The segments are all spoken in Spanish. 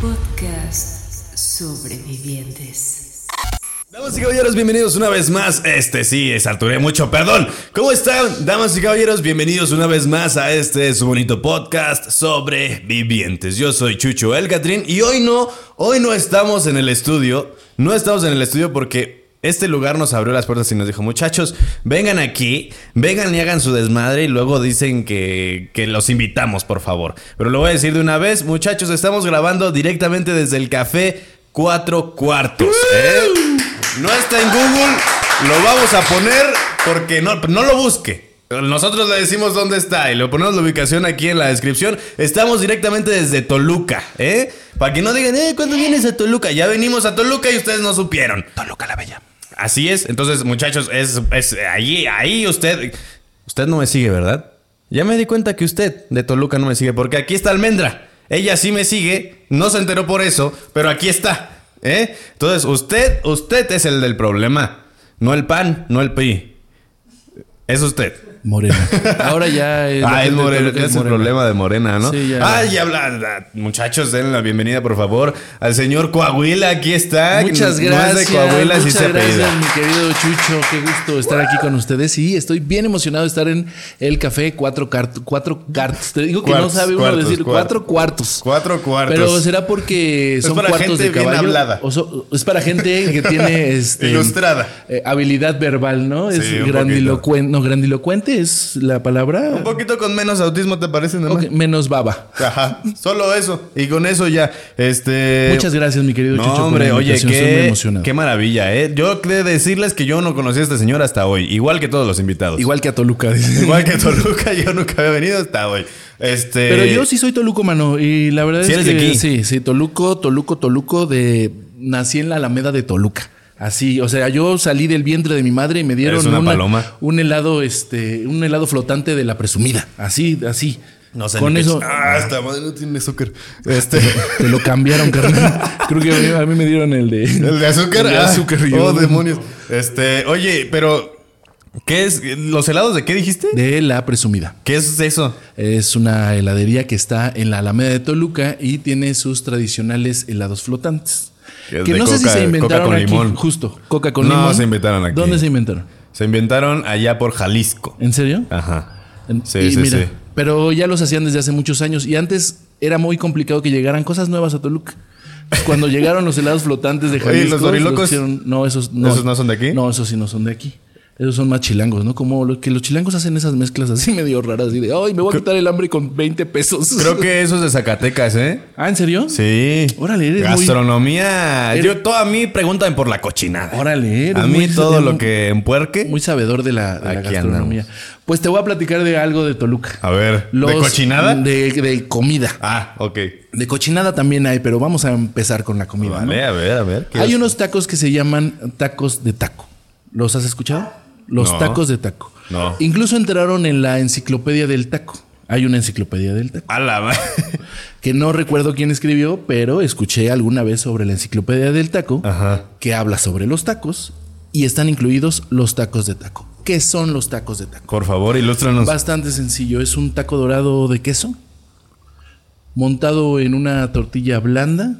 Podcast Sobrevivientes. Damas y caballeros, bienvenidos una vez más. Este sí, es Arturé mucho, perdón. ¿Cómo están, damas y caballeros? Bienvenidos una vez más a este su bonito podcast Sobrevivientes. Yo soy Chucho El Catrín y hoy no, hoy no estamos en el estudio. No estamos en el estudio porque este lugar nos abrió las puertas y nos dijo, muchachos, vengan aquí, vengan y hagan su desmadre y luego dicen que, que los invitamos, por favor. Pero lo voy a decir de una vez, muchachos, estamos grabando directamente desde el café Cuatro Cuartos. ¿eh? No está en Google, lo vamos a poner porque no, no lo busque. Nosotros le decimos dónde está y le ponemos la ubicación aquí en la descripción. Estamos directamente desde Toluca, ¿eh? Para que no digan, eh, ¿cuándo vienes a Toluca? Ya venimos a Toluca y ustedes no supieron. Toluca la Bella. Así es. Entonces, muchachos, es, es ahí, ahí usted. Usted no me sigue, ¿verdad? Ya me di cuenta que usted de Toluca no me sigue, porque aquí está Almendra. Ella sí me sigue, no se enteró por eso, pero aquí está. ¿Eh? Entonces, usted, usted es el del problema. No el PAN, no el PRI. Es usted. Morena. Ahora ya es. Ah, es la gente de Morena, Toluca es el problema de Morena, ¿no? Sí, ya. Ah, y habla, muchachos, den la bienvenida, por favor, al señor Coahuila, aquí está. Muchas No gracias. es de Coahuila, sí muchas se gracias, mi querido Chucho. Qué gusto estar aquí con ustedes. Sí, estoy bien emocionado de estar en el café Cuatro Cartos. Cuatro Cartos. Te digo que Cuartos, no sabe uno cuartos, decir cuartos. cuatro cuartos. Cuatro cuartos. Pero será porque son para cuartos gente de bien hablada. O so- es para gente que tiene este, Ilustrada. eh, habilidad verbal, ¿no? Es Sí, grandilocuente. No, grandilocuente es la palabra. Un poquito con menos autismo, ¿te parece? menos baba. Ajá, solo eso. Y con eso ya, este... Muchas gracias, mi querido No, Chucho. por la hombre, oye, qué, qué maravilla, ¿eh? Yo de decirles que yo no conocí a este señor hasta hoy, igual que todos los invitados. Igual que a Toluca. dice. Igual que Toluca, yo nunca había venido hasta hoy. Este... Pero yo sí soy Toluco, mano. Y la verdad ¿Sí es eres que de aquí? sí, sí, Toluco, Toluco, Toluco de nací en la Alameda de Toluca. Así, o sea, yo salí del vientre de mi madre y me dieron Eres una paloma. un helado, este, un helado flotante de la presumida. Así, así. No sé Con eso Ah, esta madre no tiene azúcar. Este... te lo cambiaron, carnal. Creo que a mí, a mí me dieron el de ¿El de azúcar? El de Ah, azúcar. yo- Oh, demonios. Este, oye, pero... ¿Qué es? ¿Los helados de qué dijiste? de la presumida. ¿Qué es eso? Es una heladería que está en la Alameda de Toluca y tiene sus tradicionales helados flotantes. Que no sé si coca- se coca inventaron con aquí. limón. Justo, coca con No, limón. se inventaron aquí. ¿Dónde se inventaron? Se inventaron allá por Jalisco. ¿En serio? Ajá. Sí, y sí, mira, sí. Pero ya los hacían desde hace muchos años y antes era muy complicado que llegaran cosas nuevas a Toluca. Pues Cuando llegaron los helados flotantes de Oye, Jalisco, ¿los dorilocos? hicieron- no, esos no. ¿Esos no son de aquí? No, esos sí no son de aquí. Esos son más chilangos, ¿no? Como lo que los chilangos hacen esas mezclas así medio raras, así de, ay, me voy a quitar el hambre con 20 pesos. Creo que eso es de Zacatecas, ¿eh? Ah, ¿en serio? Sí. Órale, eres muy- Gastronomía. Yo, todo a mí preguntan por la cochinada. Órale, eres A mí muy- todo lo que empuerque. Muy sabedor de la, de la Aquí gastronomía. Pues te voy a platicar de algo de Toluca. A ver, ¿de cochinada? De, de comida. Ah, ok. De cochinada también hay, pero vamos a empezar con la comida. ¿no? Vale, a ver, a ver. ¿qué Hay es? unos tacos que se llaman tacos de taco. ¿Los has escuchado? Los No. tacos de taco. No. Incluso entraron en la enciclopedia del taco. Hay una enciclopedia del taco. A la Que no recuerdo quién escribió, pero escuché alguna vez sobre la enciclopedia del taco Ajá. que habla sobre los tacos y están incluidos los tacos de taco. ¿Qué son los tacos de taco? Por favor, ilústranos. Bastante sencillo. Es un taco dorado de queso montado en una tortilla blanda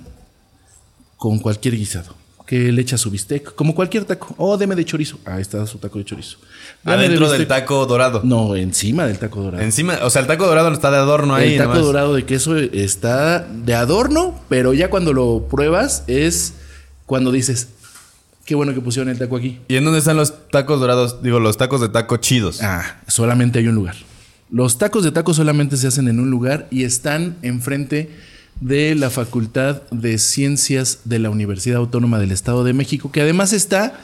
con cualquier guisado. Que le echa su bistec, como cualquier taco. O deme de chorizo. Ahí está su taco de chorizo. Deme de Adentro del taco dorado. No, encima del taco dorado. Encima, o sea, el taco dorado está de adorno ahí. el taco nomás. dorado de queso está de adorno, pero ya cuando lo pruebas es cuando dices, qué bueno que pusieron el taco aquí. ¿Y en dónde están los tacos dorados? Digo, los tacos de taco chidos. Ah, solamente hay un lugar. Los tacos de taco solamente se hacen en un lugar y están enfrente de la Facultad de Ciencias de la Universidad Autónoma del Estado de México, que además está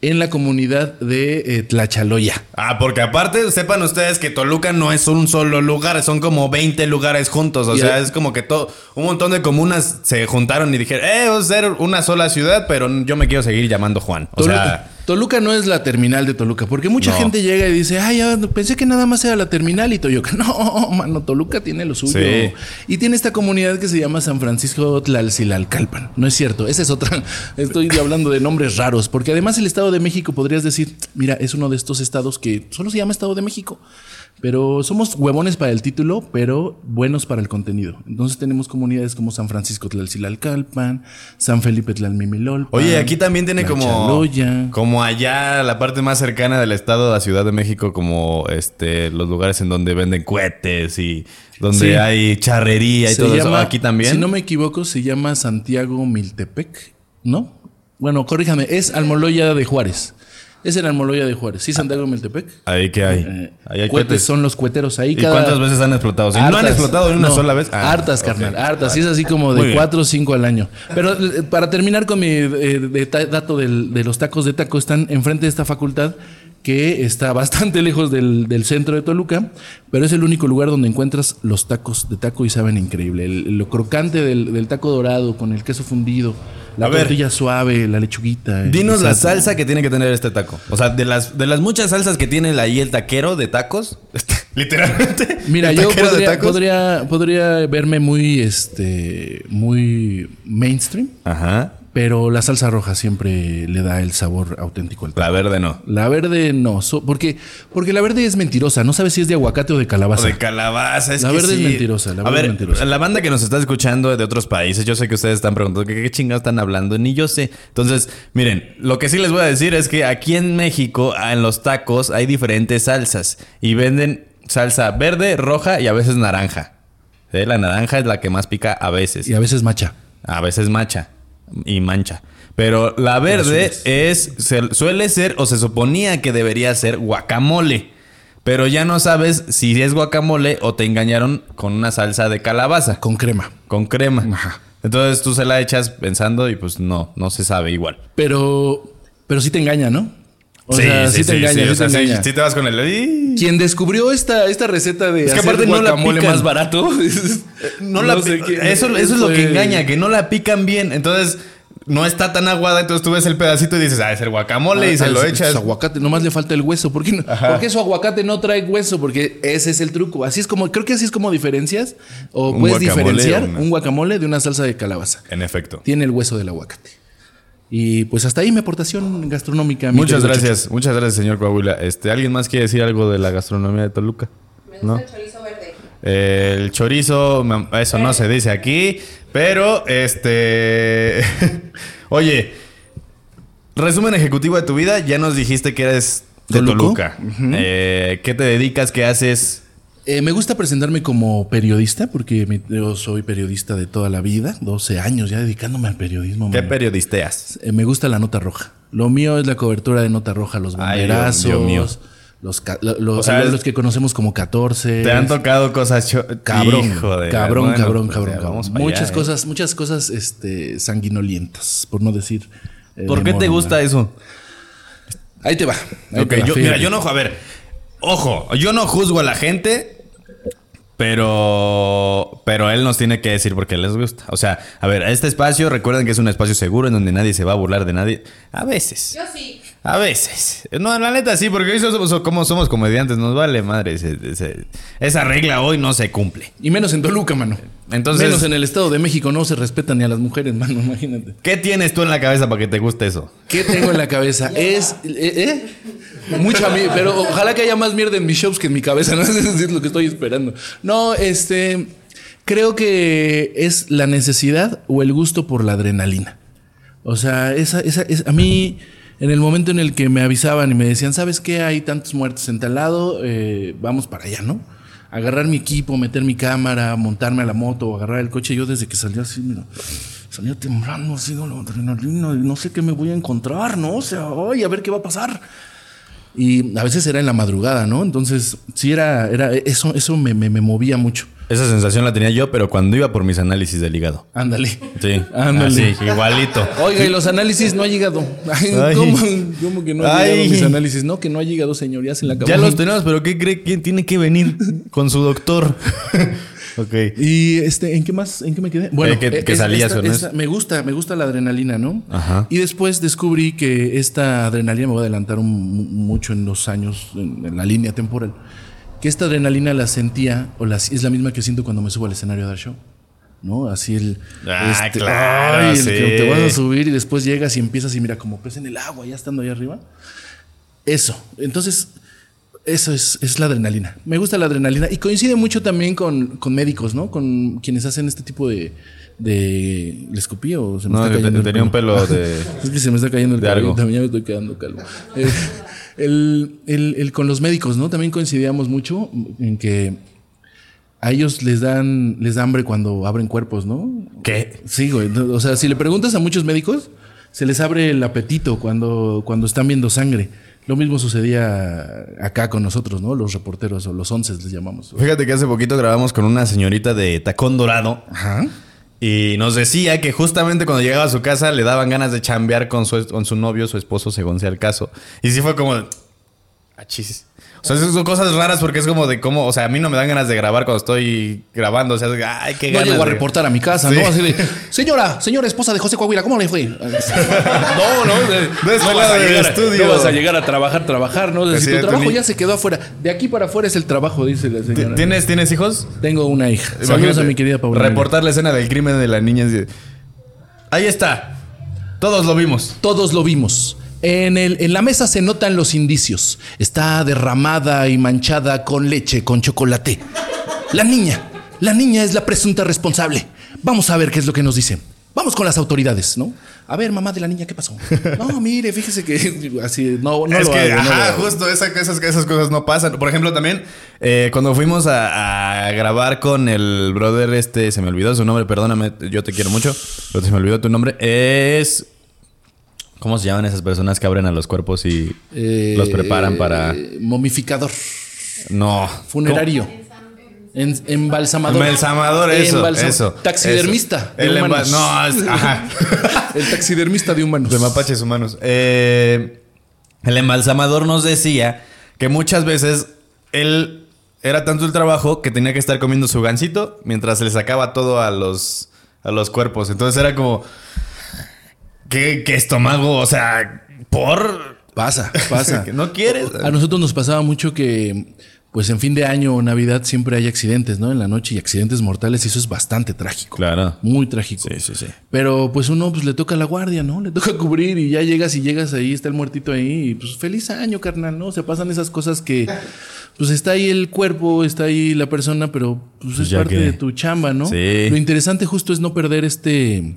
en la comunidad de eh, Tlachaloya. Ah, porque aparte, sepan ustedes que Toluca no es un solo lugar, son como 20 lugares juntos. O Y sea, el- es como que todo, un montón de comunas se juntaron y dijeron, eh, vamos a ser una sola ciudad, pero yo me quiero seguir llamando Juan. O sea, Toluca no es la terminal de Toluca, porque mucha No. gente llega y dice, ay, ya, pensé que nada más era la terminal y Toyoca. No, mano, Toluca tiene lo suyo. Sí. Y tiene esta comunidad que se llama San Francisco Tlalcilalcalpan. No es cierto, esa es otra. Estoy hablando de nombres raros, porque además el Estado de México podrías decir, mira, es uno de estos estados que solo se llama Estado de México. Pero somos huevones para el título, pero buenos para el contenido. Entonces tenemos comunidades como San Francisco Tlalcilalcalpan, San Felipe Tlalmimilolpan. Oye, aquí también tiene como, Chaloya. como allá la parte más cercana del estado, la Ciudad de México, como este los lugares en donde venden cohetes y donde Sí. hay charrería y Se todo eso. Aquí también. Si no me equivoco, se llama Santiago Miltepec, ¿no? Bueno, corríjame, es Almoloya de Juárez. Es el Almoloya de Juárez. ¿Sí, Santiago Miltepec? Ahí que hay. Eh, Ahí hay cohetes. son los cueteros ahí. ¿Y cada- cuántas veces han explotado? Si no han explotado ni una No, sola vez. Ah, hartas, ok. carnal, hartas. Sí, es así como de cuatro o cinco al año. Pero eh, para terminar con mi eh, dato del- de los tacos de taco, están enfrente de esta facultad que está bastante lejos del, del centro de Toluca, pero es el único lugar donde encuentras los tacos de taco y saben increíble. El- lo crocante del, del taco dorado con el queso fundido, la A ver. tortilla suave, la lechuguita. Dinos la salsa que tiene que tener este taco. O sea, de las, de las muchas salsas que tiene ahí el taquero de tacos, literalmente. Mira, yo podría, podría, podría verme muy, este, muy mainstream. Ajá. Pero la salsa roja siempre le da el sabor auténtico al taco. La verde no. La verde no, so- porque, porque la verde es mentirosa. No sabes si es de aguacate o de O calabaza. de calabaza. Es La que verde es mentirosa, la a verde ver, es mentirosa. la banda que nos está escuchando de otros países, yo sé que ustedes están preguntando ¿qué, qué chingados están hablando, ni yo sé. Entonces, miren, lo que sí les voy a decir es que aquí en México, ah, en los tacos, hay diferentes salsas y venden salsa verde, roja y a veces naranja. ¿Sí? La naranja es la que más pica a veces. y a veces macha. A veces macha y mancha. Pero la verde es, se- suele ser o se suponía que debería ser guacamole. Pero ya no sabes si es guacamole o te engañaron con una salsa de calabaza, con, Con crema. crema. Ajá. Entonces tú se la echas pensando y pues no, no se sabe igual. Pero, pero sí te engaña, ¿no? O sea, sí, te engaña, sí, o sea, te sí- engaña. sí te vas con el... Quien descubrió esta, esta receta de Es que hacer aparte no la pican. más barato. No la sé pi- quién- eso, eso es lo que engaña, que no la pican bien. Entonces no está tan aguada, entonces tú ves el pedacito y dices, ah, es el guacamole y se Ah, lo echas. es aguacate, nomás le falta el hueso. ¿Por qué, no? ¿Por qué su aguacate no trae hueso? Porque ese es el truco. Así es como, creo que así es como diferencias o puedes diferenciar una- un guacamole de una salsa de calabaza. En efecto. Tiene el hueso del aguacate. Y pues hasta ahí mi aportación gastronómica. mi Muchas gracias, muchas gracias, señor Coahuila. Este, ¿Alguien más quiere decir algo de la gastronomía de Toluca? Me gusta ¿No? el chorizo verde. Eh, el chorizo, eso no se dice aquí, pero este. Oye, resumen ejecutivo de tu vida. Ya nos dijiste que eres de. Toluca. Eh, ¿Qué te dedicas? ¿Qué haces? Eh, me gusta presentarme como periodista porque mi- yo soy periodista de toda la vida, 12 años ya dedicándome al periodismo. ¿Qué periodisteas? Eh, me gusta la nota roja. Lo mío es la cobertura de nota roja, los Ay, Dios- bomberazos, Dios mío. los, O sea, los que conocemos como 14. ¿Te han tocado cosas Cabrón, Hijo de- cabrón, bueno, cabrón, pues, cabrón, cabrón. para Muchas allá, ¿eh? cosas, muchas cosas este, sanguinolientas, por no decir. eh, ¿Por qué te gusta eso? Ahí te va. ahí Ok, te va, yo, fíjate. mira, yo no, a ver, ojo, yo no juzgo a la gente, pero, pero él nos tiene que decir por qué les gusta. O sea, a ver, este espacio, recuerden que es un espacio seguro en donde nadie se va a burlar de nadie. A veces. Yo sí. A veces. No, la neta sí, porque hoy somos, como somos comediantes, nos vale madre. ese- ese- esa regla hoy no se cumple. Y menos en Toluca, mano. Entonces- Menos en el Estado de México no se respetan ni a las mujeres, mano, imagínate. ¿Qué tienes tú en la cabeza para que te guste eso? ¿Qué tengo en la cabeza? Es. ¿Eh? eh? Mucha mi- pero ojalá que haya más mierda en mis shows que en mi cabeza, ¿no? Eso es lo que estoy esperando. No, este. Creo que es la necesidad o el gusto por la adrenalina. O sea, esa, esa, es, a mí, en el momento en el que me avisaban y me decían, ¿sabes qué? Hay tantos muertos en tal lado, eh, vamos para allá, ¿no? Agarrar mi equipo, meter mi cámara, montarme a la moto, agarrar el coche. Yo desde que salía así, mira, salía temblando, así, la adrenalina, no sé qué me voy a encontrar, ¿no? O sea, ay, a ver qué va a pasar. Y a veces era en la madrugada, ¿no? Entonces, sí era, era eso, eso me, me- me movía mucho. Esa sensación la tenía yo, pero cuando iba por mis análisis del hígado. Ándale. Sí, Ándale. así, igualito. Oiga, y los análisis no ha llegado. Ay, Ay. ¿cómo, cómo que no ha Ay. llegado mis análisis? No, que no ha llegado, señorías, en la Ya cabeza. los tenemos, pero ¿qué cree quién tiene que venir con su doctor? ok. Y este, ¿en qué más? ¿En qué me quedé? Bueno, Eh, que- eh, que es- salías, esta- ¿o no es? esta- me gusta, me gusta la adrenalina, ¿no? Ajá. Y después descubrí que esta adrenalina me voy a adelantar un- mu- mucho en los años, en, en la línea temporal. Que esta adrenalina la sentía, o la, es la misma que siento cuando me subo al escenario a dar show. ¿No? Así el. Ah, claro, ay, el sí. que te vas a subir y después llegas y empiezas y mira, como pez en el agua, ya estando ahí arriba. Eso. Entonces, Eso es, es la adrenalina. Me gusta la adrenalina. Y coincide mucho también con, con médicos, ¿no? Con quienes hacen este tipo de. de ¿Le escupí o se me No, está el tenía un pelo de. Es que se me está cayendo el algo. También ya me estoy quedando calvo. Eh, el, el- el con los médicos, ¿no? También coincidíamos mucho en que a ellos les dan, les da hambre cuando abren cuerpos, ¿no? ¿Qué? Sí, güey. O sea, si le preguntas a muchos médicos, se les abre el apetito cuando, cuando están viendo sangre. Lo mismo sucedía acá con nosotros, ¿no? Los reporteros o los once les llamamos. Fíjate que hace poquito grabamos con una señorita de tacón dorado. Ajá. Y nos decía que justamente cuando llegaba a su casa le daban ganas de chambear con su, con su novio, su esposo, según sea el caso. Y sí fue como... Achis. O sea, esas son cosas raras porque es como de cómo... O sea, a mí no me dan ganas de grabar cuando estoy grabando. O sea, ay, qué No ganas llego a de- reportar a mi casa, Sí. ¿no? Así de, señora, señora esposa de José Coahuila, ¿cómo le fue? no, no, De este lado del llegar, estudio. no vas a llegar a trabajar, trabajar, ¿no? Tu trabajo ya se quedó afuera. De aquí para afuera es el trabajo, dice la señora. ¿Tienes, ¿Tienes hijos? Tengo una hija. Saludos a mi querida Paula. Reportar la escena del crimen de la niña. Ahí está. Todos lo vimos. Todos lo vimos. En, el, en la mesa se notan los indicios. Está derramada y manchada con leche, con chocolate. La niña, la niña es la presunta responsable. Vamos a ver qué es lo que nos dicen. Vamos con las autoridades, ¿no? A ver, mamá de la niña, ¿qué pasó? No, mire, fíjese que así, no, no es lo que, hago, no lo ajá, justo esa- esas, esas cosas no pasan. Por ejemplo, también eh, cuando fuimos a, a grabar con el brother este, se me olvidó su nombre, perdóname, yo te quiero mucho, pero se me olvidó tu nombre. Es... ¿Cómo se llaman esas personas que abren a los cuerpos y Eh, los preparan para... Momificador. No. Funerario. En, embalsamador. Embalsamador, eso, Embalsam- eso. Taxidermista. eso. de El humanos. No, es- ajá. El taxidermista de humanos. De mapaches humanos. Eh, el embalsamador nos decía que muchas veces él era tanto el trabajo que tenía que estar comiendo su gansito mientras le sacaba todo a los, a los cuerpos. Entonces era como. ¿Qué, qué estómago? O sea, por. Pasa, pasa. que no quieres. A nosotros nos pasaba mucho que, pues en fin de año o Navidad siempre hay accidentes, ¿no? En la noche y accidentes mortales y eso es bastante trágico. Claro. Muy trágico. Sí, sí, sí. Pero pues uno pues le toca la guardia, ¿no? Le toca cubrir y ya llegas y llegas ahí, está el muertito ahí y pues feliz año, carnal, ¿no? Se pasan esas cosas que pues está ahí el cuerpo, está ahí la persona, pero pues, es ya parte que- de tu chamba, ¿no? Sí. Lo interesante justo es no perder este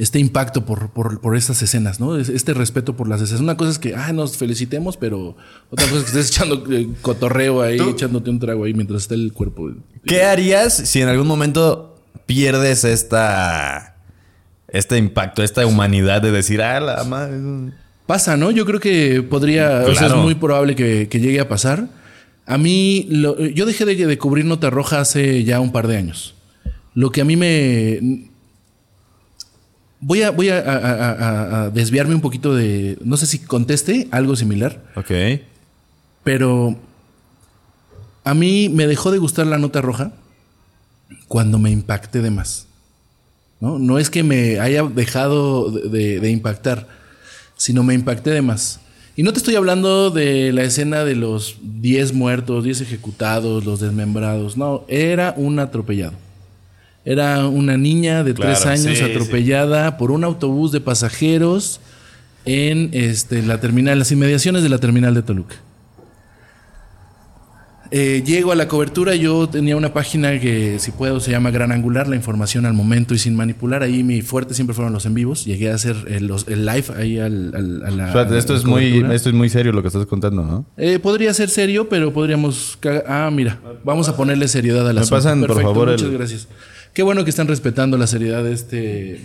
este impacto por, por, por estas escenas, ¿no? Es- Este respeto por las escenas. Una cosa es que, ah, nos felicitemos, pero otra cosa es que estés echando eh, cotorreo ahí, ¿Tú? echándote un trago ahí mientras está el cuerpo. ¿Qué harías si en algún momento pierdes esta. Este impacto, esta humanidad de decir, ah, la madre. Pasa, ¿no? Yo creo que podría, o sea, es muy probable que, que llegue a pasar. A mí, lo- yo dejé de, de cubrir Nota Roja hace ya un par de años. Lo que a mí me... Voy a, voy a, desviarme un poquito de... No sé si conteste algo similar, Ok. pero a mí me dejó de gustar la Nota Roja cuando me impacté de más. ¿no? No es que me haya dejado de, de- de impactar, sino me impacté de más. Y no te estoy hablando de la escena de los 10 muertos, 10 ejecutados, los desmembrados. No, era un atropellado. Era una niña de Claro, 3 años sí, atropellada por un autobús de pasajeros en este, la terminal, las inmediaciones de la terminal de Toluca. Eh, llego a la cobertura, yo tenía una página que si puedo se llama Gran Angular, la información al momento y sin manipular. Ahí mi fuerte siempre fueron los en vivos. Llegué a hacer el, los- el live ahí al, al- a la... Esto la es muy, esto es muy serio lo que estás contando, ¿no? Eh, podría ser serio, pero podríamos... Ah, mira, vamos a ponerle seriedad a la Me pasan, por favor, Muchas el- gracias. Qué bueno que están respetando la seriedad de este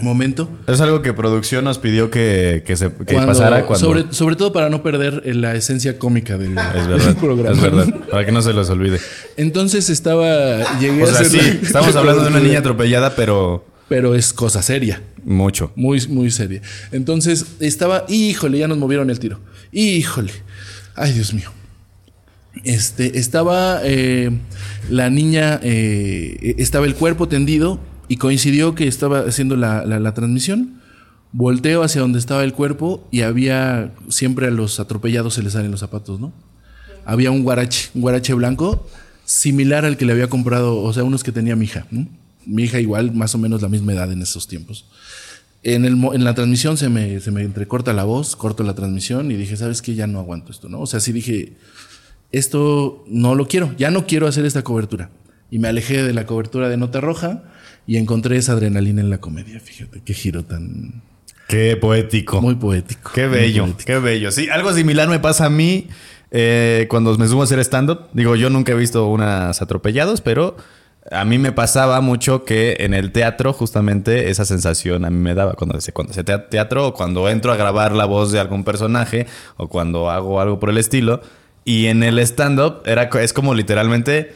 momento. Es algo que producción nos pidió que, que se que Cuando- pasara cuando. Sobre, sobre todo para no perder eh, la esencia cómica del, es del verdad. programa. Es verdad. Para que no se los olvide. Entonces estaba... Llegué O a sea, hacer sí, la- estamos la hablando de una niña atropellada, pero Pero es cosa seria. mucho. Muy, muy seria. Entonces estaba, híjole, ya nos movieron el tiro. Híjole. Ay, Dios mío. Este, estaba eh, la niña, eh, estaba el cuerpo tendido y coincidió que estaba haciendo la, la- transmisión. Volteo hacia donde estaba el cuerpo y había, siempre a los atropellados se les salen los zapatos, ¿no? Había un guarache, un guarache blanco similar al que le había comprado, o sea, unos que tenía mi hija, ¿no? Mi hija igual, más o menos la misma edad en esos tiempos. En, el, en la transmisión se me, se me entrecorta la voz, corto la transmisión y dije, ¿sabes qué? Ya no aguanto esto, ¿no? O sea, sí dije, esto no lo quiero, ya no quiero hacer esta cobertura. Y me alejé de la cobertura de Nota Roja y encontré esa adrenalina en la comedia. Fíjate, qué giro tan... Qué poético. Muy poético. Qué bello, poético. qué bello. Sí, algo similar me pasa a mí eh, cuando me subo a hacer stand-up. Digo, yo nunca he visto unas atropellados, pero a mí me pasaba mucho que en el teatro justamente esa sensación a mí me daba cuando se cuando tea- teatro o cuando entro a grabar la voz de algún personaje o cuando hago algo por el estilo. Y en el stand-up era, es como literalmente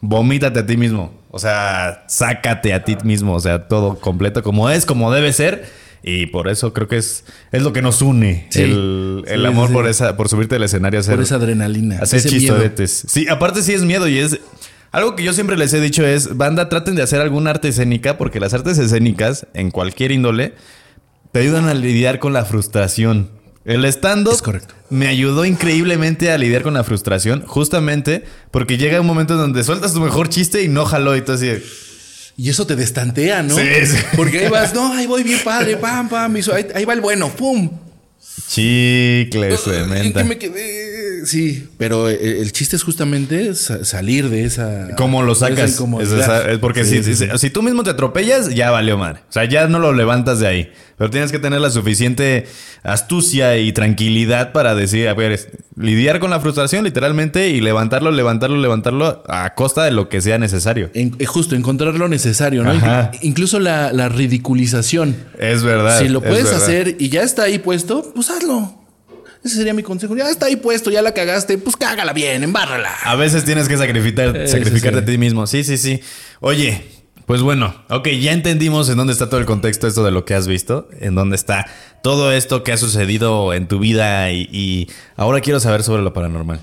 vomítate a ti mismo. O sea, sácate a ti mismo. O sea, todo completo como es, como debe ser. Y por eso creo que es, es lo que nos une. Sí. el el Sí, amor sí. por esa, por subirte al escenario a hacer, Por esa adrenalina. hacer ese miedo. Sí, aparte sí es miedo y es. Algo que yo siempre les he dicho es, banda, traten de hacer alguna arte escénica, porque las artes escénicas, en cualquier índole, te ayudan a lidiar con la frustración. El stand-up Es correcto. me ayudó increíblemente a lidiar con la frustración, justamente porque llega un momento donde sueltas tu mejor chiste y no jaló y tú así. de, Y eso te destantea, ¿no? Sí, sí. Porque ahí vas, no, ahí voy bien padre, pam, pam, ahí va el bueno, pum. Chicles, de ¿En menta. me quedé? Sí, pero el, el chiste es justamente sa- salir de esa. ¿Cómo lo sacas? Es, incomodidad. esa- es porque Sí, si, sí, si- sí. si tú mismo te atropellas, ya valió madre. O sea, ya no lo levantas de ahí. Pero tienes que tener la suficiente astucia y tranquilidad para decir, a ver, es- lidiar con la frustración literalmente y levantarlo, levantarlo, levantarlo a costa de lo que sea necesario. En- eh, justo, encontrar lo necesario, ¿no? Ajá. Incluso la, la ridiculización. Es verdad. si lo es puedes hacer y ya está ahí puesto, pues hazlo. Ese sería mi consejo. Ya está ahí puesto, ya la cagaste, pues cágala bien, embárrala. A veces tienes que sacrificar, Eh, sacrificarte sí, sí. a ti mismo. Sí, sí, sí. Oye, pues bueno, ok, ya entendimos en dónde está todo el contexto, esto de lo que has visto, en dónde está todo esto que ha sucedido en tu vida y, y ahora quiero saber sobre lo paranormal.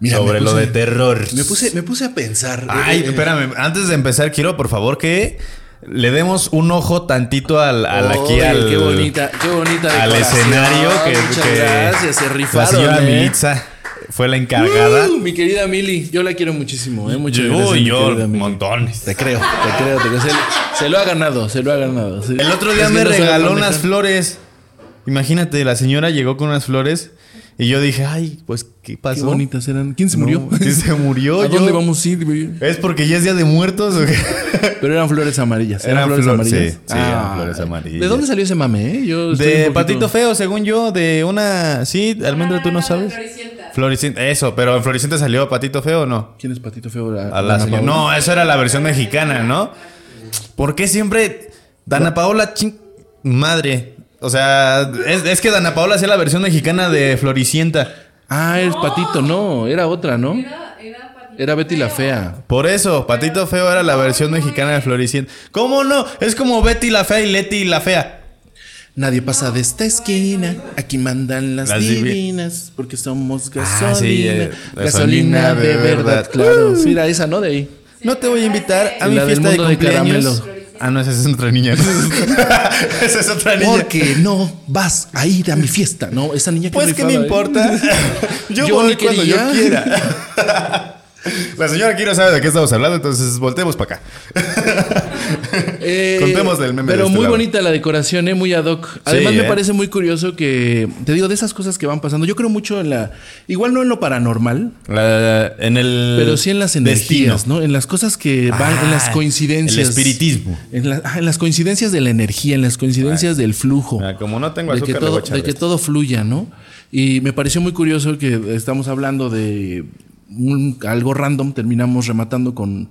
Mira, sobre lo de terror. Me puse, me puse a pensar. Ay, eh, eh, espérame, antes de empezar, quiero por favor que le demos un ojo tantito al, al aquí al. Qué bonita, qué bonita. al escenario que, Muchas que gracias, se rifaron. la señora ¿eh? Militza fue la encargada. Uh, mi querida Mili, yo la quiero muchísimo, ¿eh? Muchas gracias. yo, montones. Te creo, te creo, te creo. Se, se lo ha ganado, se lo ha ganado. Se- El otro día me regaló unas flores. Imagínate, la señora llegó con unas flores y yo dije, ay, pues, ¿qué pasó? Qué bonitas eran. ¿Quién se No, murió? ¿quién se murió? ¿A Yo- dónde vamos a ir? güey? ¿Es porque ya es día de muertos o qué? Pero eran flores amarillas. Eran, Eran flores flor- amarillas. sí, sí, eran flores amarillas. ¿De dónde salió ese mame, eh? Yo De poquito- Patito Feo, según yo, de una... Sí, Almendra, ¿tú no sabes? Floricienta. Floricienta. Eso, pero en Floricienta salió Patito Feo o no? ¿Quién es Patito Feo? A la señora. No, eso era la versión mexicana, ¿no? ¿Por qué siempre Dana Paola madre? O sea, es, es que Dana Paola hacía la versión mexicana de Floricienta. Ah, es Patito, no. Era otra, ¿no? Era, era Patito Era Betty la. Fea. Por eso, Patito Feo era la versión mexicana de Floricienta. ¿Cómo no? Es como Betty la Fea y Leti la Fea. Nadie pasa de esta esquina. Aquí mandan las, Las divi- divinas. Porque somos Ah, gasolina. sí, eh, gasolina de verdad, claro. Sí, era esa, ¿no? De ahí. No te voy a invitar a mi la fiesta de mundo de cumpleaños. caramelo. Ah, no, esa es otra niña. esa es otra niña. Porque no vas a ir a mi fiesta. No, esa niña que Pues que me importa. Yo, Yo voy cuando yo quiera. La señora aquí no sabe de qué estamos hablando, entonces volteemos para acá. Eh, Contemos del meme Pero de este muy lado. bonita la decoración, ¿eh? muy ad hoc. Además, Sí, me ¿eh? parece muy curioso que, te digo, de esas cosas que van pasando. Yo creo mucho en la. Igual no en lo paranormal, La- en el. pero sí en las energías, destino. ¿no? En las cosas que van, en las Ah, coincidencias. el espiritismo. En, la- ah, en las coincidencias de la energía, en las coincidencias del flujo. Ah, como no tengo de azúcar, que, le todo, de que todo fluya, ¿no? Y me pareció muy curioso que estamos hablando de un- algo random, terminamos rematando con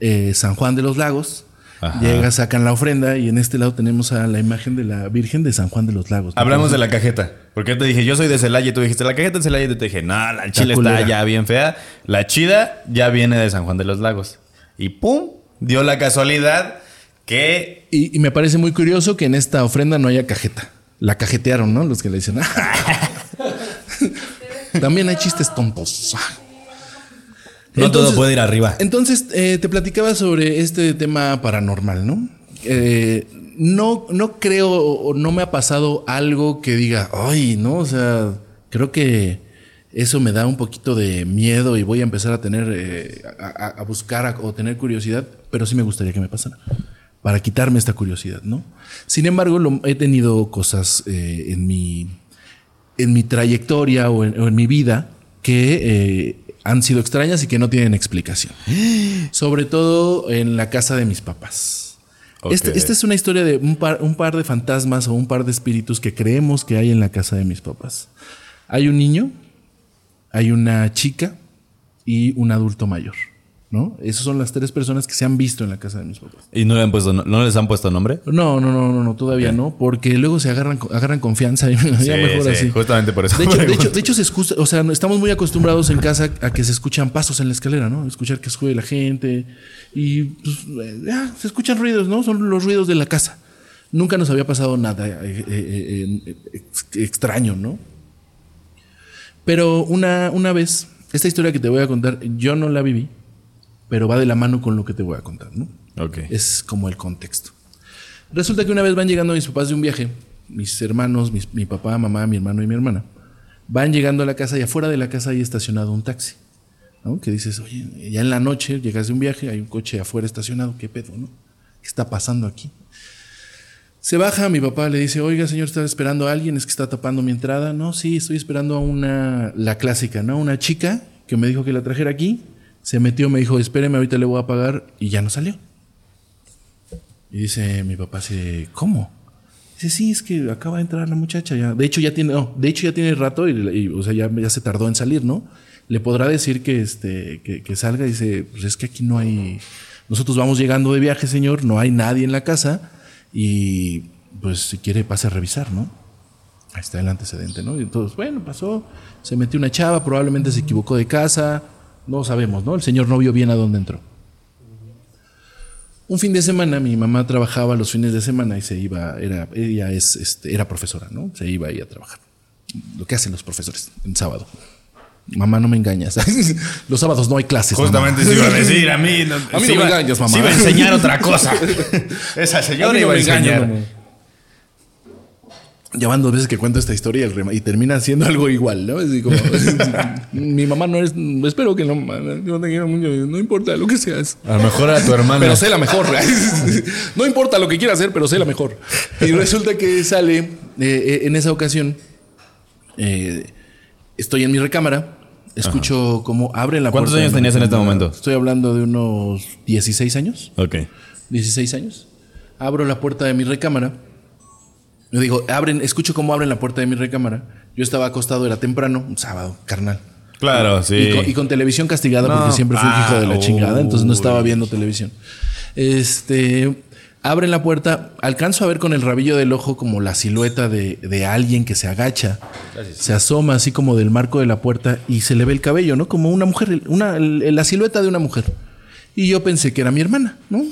eh, San Juan de los Lagos. Ajá. Llega, sacan la ofrenda y en este lado tenemos a la imagen de la Virgen de San Juan de los Lagos. ¿no? Hablamos de la cajeta. Porque yo te dije, yo soy de Celaya y tú dijiste, la cajeta de Celaya. Y yo te dije, no, la chile está ya bien fea. La chida ya viene de San Juan de los Lagos. Y pum, dio la casualidad que. Y, y me parece muy curioso que en esta ofrenda no haya cajeta. La cajetearon, ¿no? Los que le dicen. También hay chistes tontos. No todo puede ir arriba. Entonces, eh, te platicaba sobre este tema paranormal, ¿no? Eh, no, no creo o no me ha pasado algo que diga, ay, no, o sea, creo que eso me da un poquito de miedo y voy a empezar a tener, eh, a, buscar a- o tener curiosidad, pero sí me gustaría que me pasara. para quitarme esta curiosidad, ¿no? Sin embargo, lo- he tenido cosas eh, en, mi, en mi trayectoria o en, o en mi vida que han sido extrañas y que no tienen explicación. Sobre todo en la casa de mis papás. Este- esta es una historia de un par, un par de fantasmas o un par de espíritus que creemos que hay en la casa de mis papás. Hay un niño, hay una chica y un adulto mayor. ¿No? Esas son las tres personas que se han visto en la casa de mis papás. ¿Y no, le han puesto, no, no les han puesto nombre? No, no, no, no, no todavía no, porque luego se agarran, agarran confianza y ya mejor sí, así. Justamente por eso. De hecho, de hecho, de hecho se escucha, o sea, estamos muy acostumbrados en casa a que se escuchan pasos en la escalera, ¿no? Escuchar que sube la gente y pues, eh, ya, se escuchan ruidos, ¿no? Son los ruidos de la casa. Nunca nos había pasado nada eh, eh, ex- extraño, ¿no? Pero una, una vez, esta historia que te voy a contar, yo no la viví, pero va de la mano con lo que te voy a contar, ¿no? Ok. Es como el contexto. Resulta que una vez van llegando mis papás de un viaje, mis hermanos, mis- mi papá, mamá, mi hermano y mi hermana, van llegando a la casa y afuera de la casa hay estacionado un taxi. ¿no? Que dices, oye, ya en la noche llegas de un viaje, hay un coche afuera estacionado, ¿qué pedo, no? ¿Qué está pasando aquí? Se baja, mi papá le dice, oiga, señor, ¿está esperando a alguien? Es que está tapando mi entrada. No, sí, estoy esperando a una, la clásica, ¿no? Una chica que me dijo que la trajera aquí, se metió, me dijo, espéreme, ahorita le voy a pagar, y ya no salió. Y dice mi papá así, ¿cómo? Dice, sí, es que acaba de entrar la muchacha ya. De hecho, ya tiene, no, de hecho ya tiene rato y, o sea, ya, ya se tardó en salir, ¿no? Le podrá decir que, este, que, que salga y dice, pues es que aquí no hay. Nosotros vamos llegando de viaje, señor, no hay nadie en la casa. Y pues si quiere pase a revisar, ¿no? Ahí está el antecedente, ¿no? Entonces, bueno, pasó, se metió una chava, probablemente se equivocó de casa, no sabemos, ¿no? El señor no vio bien a dónde entró. Un fin de semana, mi mamá trabajaba los fines de semana y se iba, era, ella es, este, era profesora, ¿no? Se iba ahí a trabajar. Lo que hacen los profesores en sábado. Mamá, no me engañas. los sábados no hay clases. Justamente se iba a decir a mí. No, A mí no se me iba- engañas, mamá. se iba a enseñar otra cosa. Esa A señora mí no iba a enseñar. Ya van dos veces que cuento esta historia y, termina siendo algo igual, ¿no? Así como, mi mamá no es, espero que no, yo te quiero mucho, no importa lo que seas. A lo mejor era tu hermana. Pero sé la mejor. no importa lo que quiera hacer, pero sé la mejor. Y resulta que sale eh, eh, en esa ocasión. eh, estoy en mi recámara. Escucho cómo abren la ¿Cuántos puerta. años de mi tenías en este momento? Estoy hablando de unos 16 años. Ok. 16 años. Abro la puerta de mi recámara. Yo digo, abren, escucho cómo abren la puerta de mi recámara. Yo estaba acostado, era temprano, un sábado, carnal. Claro, sí. Y, con, y con televisión castigada No. porque siempre fui un hijo de la Ah, chingada, entonces no estaba viendo televisión. Este, abren la puerta, alcanzo a ver con el rabillo del ojo como la silueta de, de alguien que se agacha, se asoma así como del marco de la puerta y se le ve el cabello, ¿no? Como una mujer, una, la silueta de una mujer. Y yo pensé que era mi hermana, ¿no?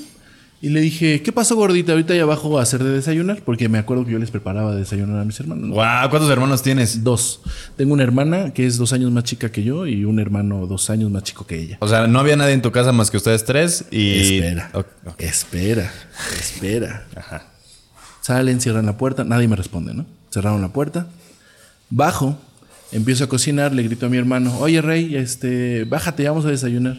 Y le dije, ¿qué pasó, gordita? Ahorita ya abajo a hacer de desayunar, porque me acuerdo que yo les preparaba de desayunar a mis hermanos. ¿no? Guau, ¿cuántos hermanos tienes? Dos. Tengo una hermana que es dos años más chica que yo y un hermano dos años más chico que ella. O sea, no había nadie en tu casa más que ustedes tres y... Espera. Espera. Espera. Salen, cierran la puerta. Nadie me responde, ¿no? Cerraron la puerta. Bajo. Empiezo a cocinar. Le grito a mi hermano, oye, Rey, este, bájate, vamos a desayunar.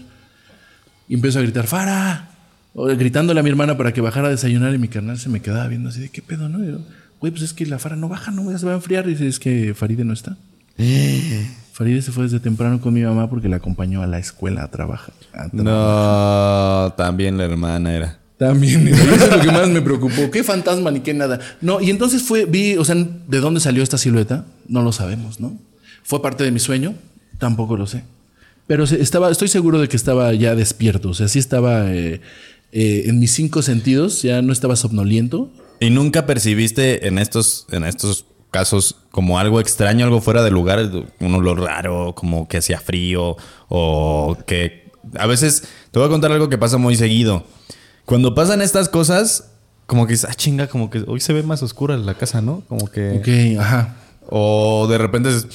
Y empiezo a gritar, ¡Fara! Gritándole a mi hermana para que bajara a desayunar y mi carnal se me quedaba viendo así de, ¿qué pedo, no? Yo, Güey, pues es que la Fara no baja, no, ya se va a enfriar. Y dice, es que Faride no está. Faride se fue desde temprano con mi mamá porque la acompañó a la escuela a trabajar. a No, también la hermana era. también, eso es lo que más me preocupó. ¿Qué fantasma ni qué nada? No, y entonces fue, vi, o sea, ¿de dónde salió esta silueta? No lo sabemos, ¿no? ¿Fue parte de mi sueño? Tampoco lo sé. Pero estaba, estoy seguro de que estaba ya despierto. O sea, sí estaba eh, eh, en mis cinco sentidos, ya no estaba somnoliento. ¿Y nunca percibiste en estos, en estos casos como algo extraño, algo fuera de lugar, un olor raro, como que hacía frío o que a veces te voy a contar algo que pasa muy seguido. Cuando pasan estas cosas, como que dices, ah, chinga, como que hoy se ve más oscura la casa, ¿no? Como que... Ok, ajá. O de repente es-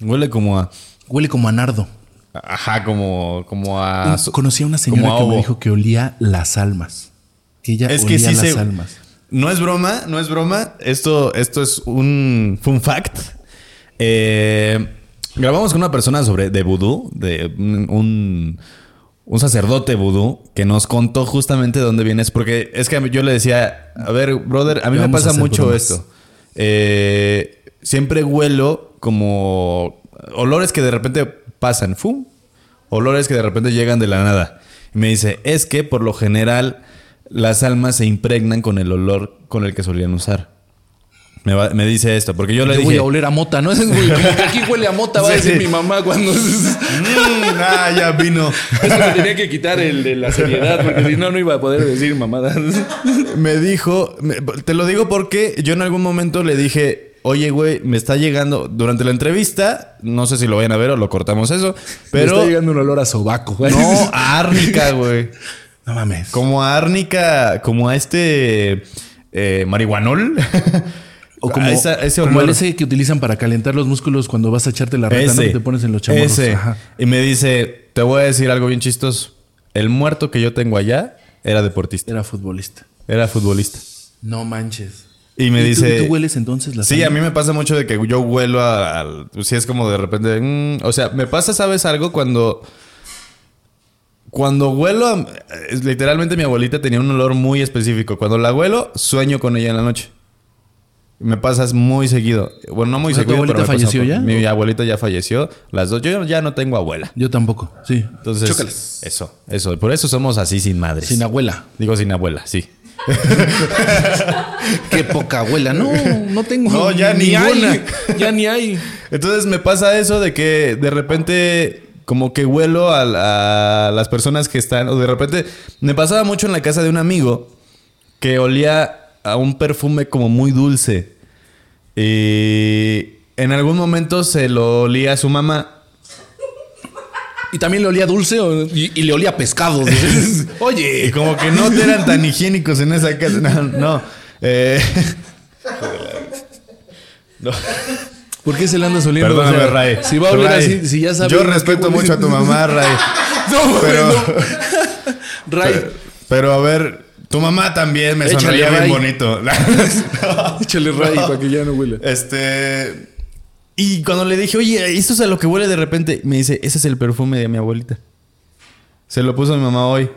huele como a... Huele como a nardo. Ajá, como, como a... Conocí a una señora a que me dijo que olía las almas. Que ella Es olía que sí las se... almas. No es broma, no es broma. Esto, esto es un fun fact. Eh, grabamos con una persona sobre de vudú, de un, un, sacerdote vudú que nos contó justamente de dónde vienes. Porque es que yo le decía, a ver, brother, a mí me pasa mucho bromas. esto. Eh, siempre huelo como olores que de repente pasan, ¡fum! Olores que de repente llegan de la nada. Y me dice, es que por lo general las almas se impregnan con el olor con el que solían usar. Me, va- me dice esto, porque yo le Yo dije... voy a oler a mota, ¿no? Aquí huele a mota, va a decir sí. mi mamá cuando... "Mm, ah, ya vino. Eso me tenía que quitar el de la seriedad, porque si no, no iba a poder decir mamadas. Me dijo, te lo digo porque yo en algún momento le dije, oye, güey, me está llegando durante la entrevista, no sé si lo vayan a ver o lo cortamos eso, Pero... pero está llegando un olor a sobaco, güey. no, a árnica, güey. No mames. Como a árnica, como a este eh, marihuanol. O como, A esa- ese como ese que utilizan para calentar los músculos cuando vas a echarte la reta, ¿no? Que te pones en los chamorros. ese. Ajá. Y me dice, te voy a decir algo bien chistoso. El muerto que yo tengo allá era deportista, Era futbolista. era futbolista. No manches. Y me tú- dice... ¿Tú, hueles entonces la Sí, sangre? a mí me pasa mucho de que yo huelo a- al... Si es como de repente... mm, o sea, me pasa, ¿sabes algo? Cuando... Cuando huelo... a- literalmente mi abuelita tenía un olor muy específico. Cuando la huelo, sueño con ella en la noche. Me pasa muy seguido. Bueno, no muy O sea, ¿tu seguido, pero abuelita pasa falleció ya? Mi abuelita ya falleció. Las dos. Yo ya no tengo abuela. Yo tampoco, sí. Entonces... Chócalas. Eso, eso. Por eso somos así sin madres. Sin abuela. Digo sin abuela, sí. Qué poca abuela. No, no tengo. No, ya ni ninguna. hay. Ya ni hay. Entonces me pasa eso de que de repente como que huelo a, a las personas que están, o de repente me pasaba mucho en la casa de un amigo que olía a un perfume como muy dulce. Y en algún momento se lo olía a su mamá. Y también le olía dulce o- y, y le olía pescado. Y Oye. como que no eran tan higiénicos en esa casa. No, no. Eh, no. ¿Por qué se le anda soliendo? Perdóname, O sea, Ray. Si va a oler Ray, así, si ya sabe. Yo respeto mucho a tu mamá, Ray. No, Pero-. Ray, Pero a ver, tu mamá también me Échale, sonreía bien bonito. échale Ray para que ya no huela. Este. Y cuando le dije, oye, esto es a lo que huele de repente, me dice, ese es el perfume de mi abuelita. Se lo puso mi mamá hoy.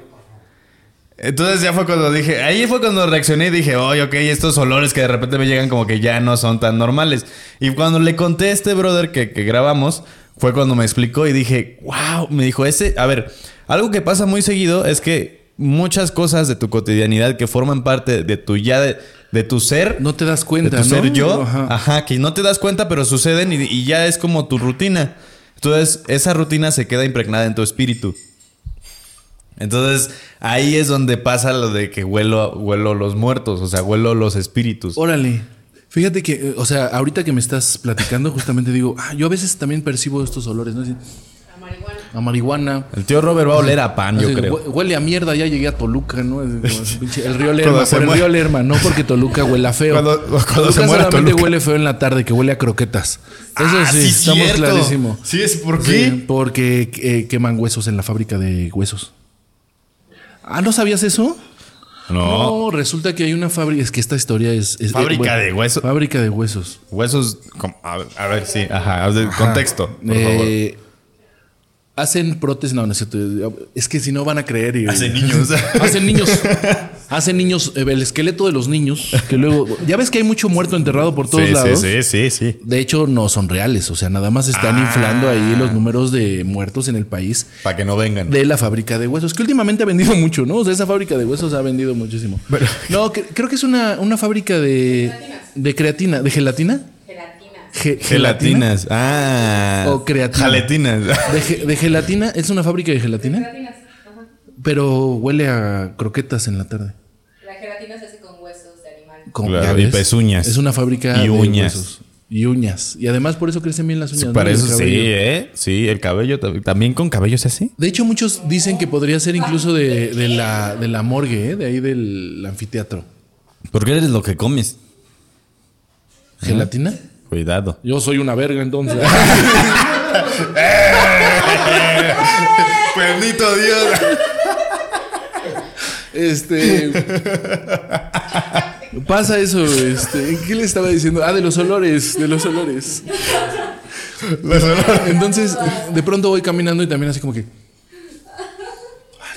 Entonces ya fue cuando dije, ahí fue cuando reaccioné y dije, oye, ok, estos olores que de repente me llegan como que ya no son tan normales. Y cuando le conté a este brother que, que grabamos, fue cuando me explicó y dije, wow, me dijo, ese, a ver, algo que pasa muy seguido es que muchas cosas de tu cotidianidad que forman parte de tu ya, de, de tu ser, No te das de cuenta, tu ¿no? ser yo, Ajá. ajá. que no te das cuenta, pero suceden y, y ya es como tu rutina. Entonces, esa rutina se queda impregnada en tu espíritu. Entonces, ahí es donde pasa lo de que huelo, huelo los muertos, o sea, huelo los espíritus. Órale. Fíjate que, eh, o sea, ahorita que me estás platicando, justamente digo, ah, yo a veces también percibo estos olores, ¿no? A marihuana. El tío Robert va a oler a pan, yo creo. hue- Huele a mierda, ya llegué a Toluca, ¿no? El río Lerma, por el muere. río Lerma, no porque Toluca huela feo. Cuando- cuando Toluca se muera solamente Toluca. huele feo en la tarde, que huele a croquetas. Eso Ah, sí, sí, estamos cierto. clarísimo. Sí, es por Sí, qué. porque eh, queman huesos en la fábrica de huesos. Ah, ¿no sabías eso? No. No, resulta que hay una fábrica. Es que esta historia es. es- Fábrica eh, de huesos. Fábrica de huesos. Huesos. A ver, a ver, sí, ajá. Contexto, por favor. Hacen prótesis. No, no es cierto. Es que si no van a creer. Y, Hacen niños. Hacen niños. Hacen niños. eh, El esqueleto de los niños. Que luego. Ya ves que hay mucho muerto enterrado por todos sí, lados. sí, sí, sí, sí. De hecho, no son reales. O sea, nada más están Ah. inflando ahí los números de muertos en el país Para que no vengan. de la fábrica de huesos, que últimamente ha vendido mucho, ¿no? O sea, esa fábrica de huesos ha vendido muchísimo. no, que- creo que es una, una fábrica de, de creatina, de gelatina. Gelatinas. Ge- Gelatinas. Ah. O creatina. Jaletinas. De, ge- de gelatina, es una fábrica de gelatina, Gelatinas. Ajá. pero huele a croquetas en la tarde. La gelatina se hace con huesos de animal. Con- Claro, y pezuñas. Es una fábrica Y de uñas. huesos. Y uñas. Y además por eso crecen bien las uñas. Sí, ¿no? para eso sí, cabello. ¿eh? Sí, el cabello tam- también con cabello se hace. De hecho, muchos dicen que podría ser incluso de, de la, de la morgue, ¿eh? de ahí del anfiteatro. Porque eres lo que comes. ¿Gelatina? Cuidado. Yo soy una verga entonces. Bendito Dios. Este. Pasa eso, este. ¿Qué le estaba diciendo? Ah, de los olores, de los olores. Entonces, de pronto voy caminando y también así como que.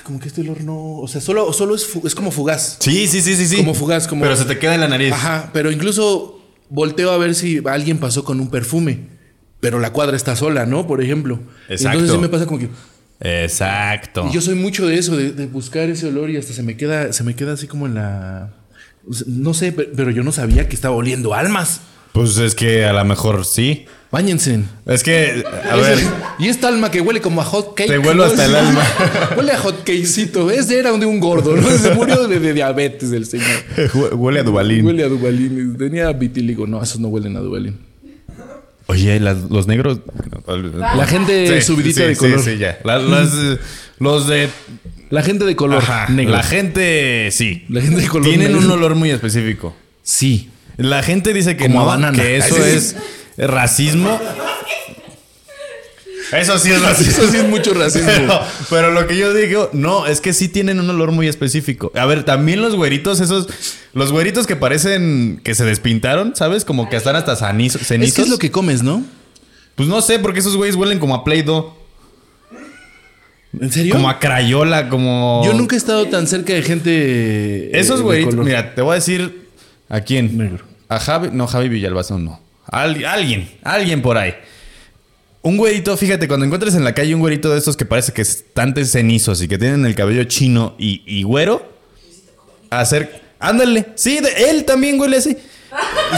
como que este olor no. O sea, solo, solo es, es como fugaz. Sí, sí, sí, sí, sí. Como fugaz, como- Pero se te queda en la nariz. Ajá, pero incluso volteo a ver si alguien pasó con un perfume. Pero la cuadra está sola, ¿no? Por ejemplo. Exacto. Entonces sí me pasa como que. Exacto. Y yo soy mucho de eso, de, de buscar ese olor y hasta se me queda, se me queda así como en la. No sé, pe- pero yo no sabía que estaba oliendo almas. Pues es que a lo mejor sí. Báñense. Es que, a ver, Y esta alma que huele como a hot cake. Te huelo ¿no? hasta el alma. huele a hot cakecito. Ese era de un gordo, ¿no? Se murió de, de diabetes el señor. huele a Dubalín. Huele a Dubalín. Tenía vitíligo. No, esos no huelen a Dubalín. Oye, las- los negros. La gente subidita de color. Sí, sí, ya. Las- las, eh, los de. La gente de color Ajá, negro. La gente, sí. La gente de color Tienen negro. un olor muy específico. Sí. La gente dice que Como no, a banana. que eso es racismo. Eso sí es Eso racismo. sí es mucho racismo. Pero, pero lo que yo digo, no, es que sí tienen un olor muy específico. A ver, también los güeritos, esos, los güeritos que parecen que se despintaron, ¿sabes? Como que están hasta cenizo- cenizos. es que es lo que comes, ¿no? Pues no sé, porque esos güeyes huelen como a Play-Doh, ¿En serio? como a Crayola, como. Yo nunca he estado tan cerca de gente. Esos color. mira, te voy a decir a quién. Negro. A Javi, no, Javi Villalbazo no. Al- alguien, alguien por ahí. Un güerito, fíjate, cuando encuentres en la calle un güerito de estos que parece que están cenizos y que tienen el cabello chino y, y güero, hacer. Ándale, sí, de- él también huele así.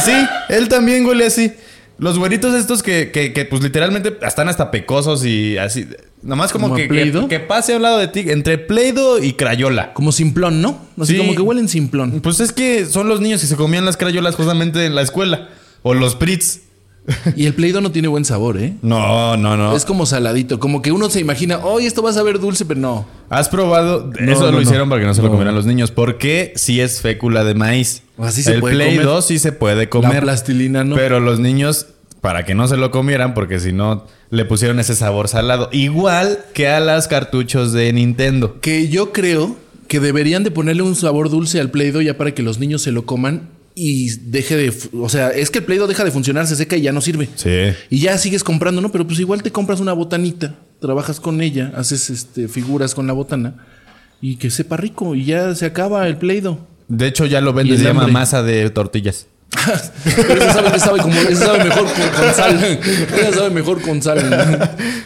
Sí, él también huele así. Los güeritos estos que, que, que, pues literalmente están hasta pecosos y así. Nomás como ¿Como que, que, que pase a un lado de ti, entre Play-Doh y Crayola. Como simplón, ¿no? Así Sí. como que huelen simplón. Pues es que son los niños que se comían las crayolas justamente en la escuela. O los Pritz. Y el Play-Doh no tiene buen sabor, ¿eh? No, no, no. Es como saladito. Como que uno se imagina, oye, esto va a saber dulce, pero no. ¿Has probado? No, Eso no, lo no. hicieron para que no se lo comieran los niños. Porque si es fécula de maíz. Así se El puede Play comer. 2 sí se puede comer. La plastilina no. Pero los niños, para que no se lo comieran, porque si no, le pusieron ese sabor salado. Igual que a las cartuchos de Nintendo. Que yo creo que deberían de ponerle un sabor dulce al Play-Doh ya para que los niños se lo coman y deje de... O sea, es que el Play-Doh deja de funcionar, se seca y ya no sirve. Sí. Y ya sigues comprando, ¿no? Pero pues igual te compras una botanita, trabajas con ella, haces este, figuras con la botana y que sepa rico y ya se acaba el Play-Doh. De hecho, ya lo venden, se llama masa de tortillas. Pero ese sabe, ese sabe como, ese sabe mejor con, sal. Ese sabe mejor con sal.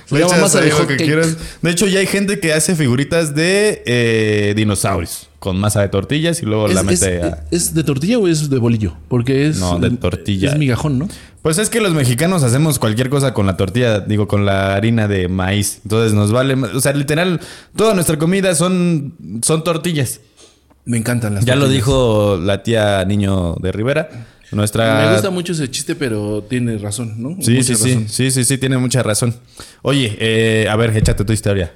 Se llama masa de hot cake. De hecho, ya hay gente que hace figuritas de eh, dinosaurios con masa de tortillas y luego ¿Es, la es- mete a... ¿Es de tortilla o es de bolillo? Porque es. No, de tortilla. Es migajón, ¿no? Pues es que los mexicanos hacemos cualquier cosa con la tortilla, digo, con la harina de maíz. Entonces nos vale... O sea, literal, toda nuestra comida son, son tortillas. Me encantan las Ya lo tortillas. dijo la tía Niño de Rivera. Nuestra... Me gusta mucho ese chiste, pero tiene razón, ¿no? Sí, Mucha sí, sí, razón. sí, sí, sí, tiene mucha razón. Oye, eh, a ver, échate tu historia.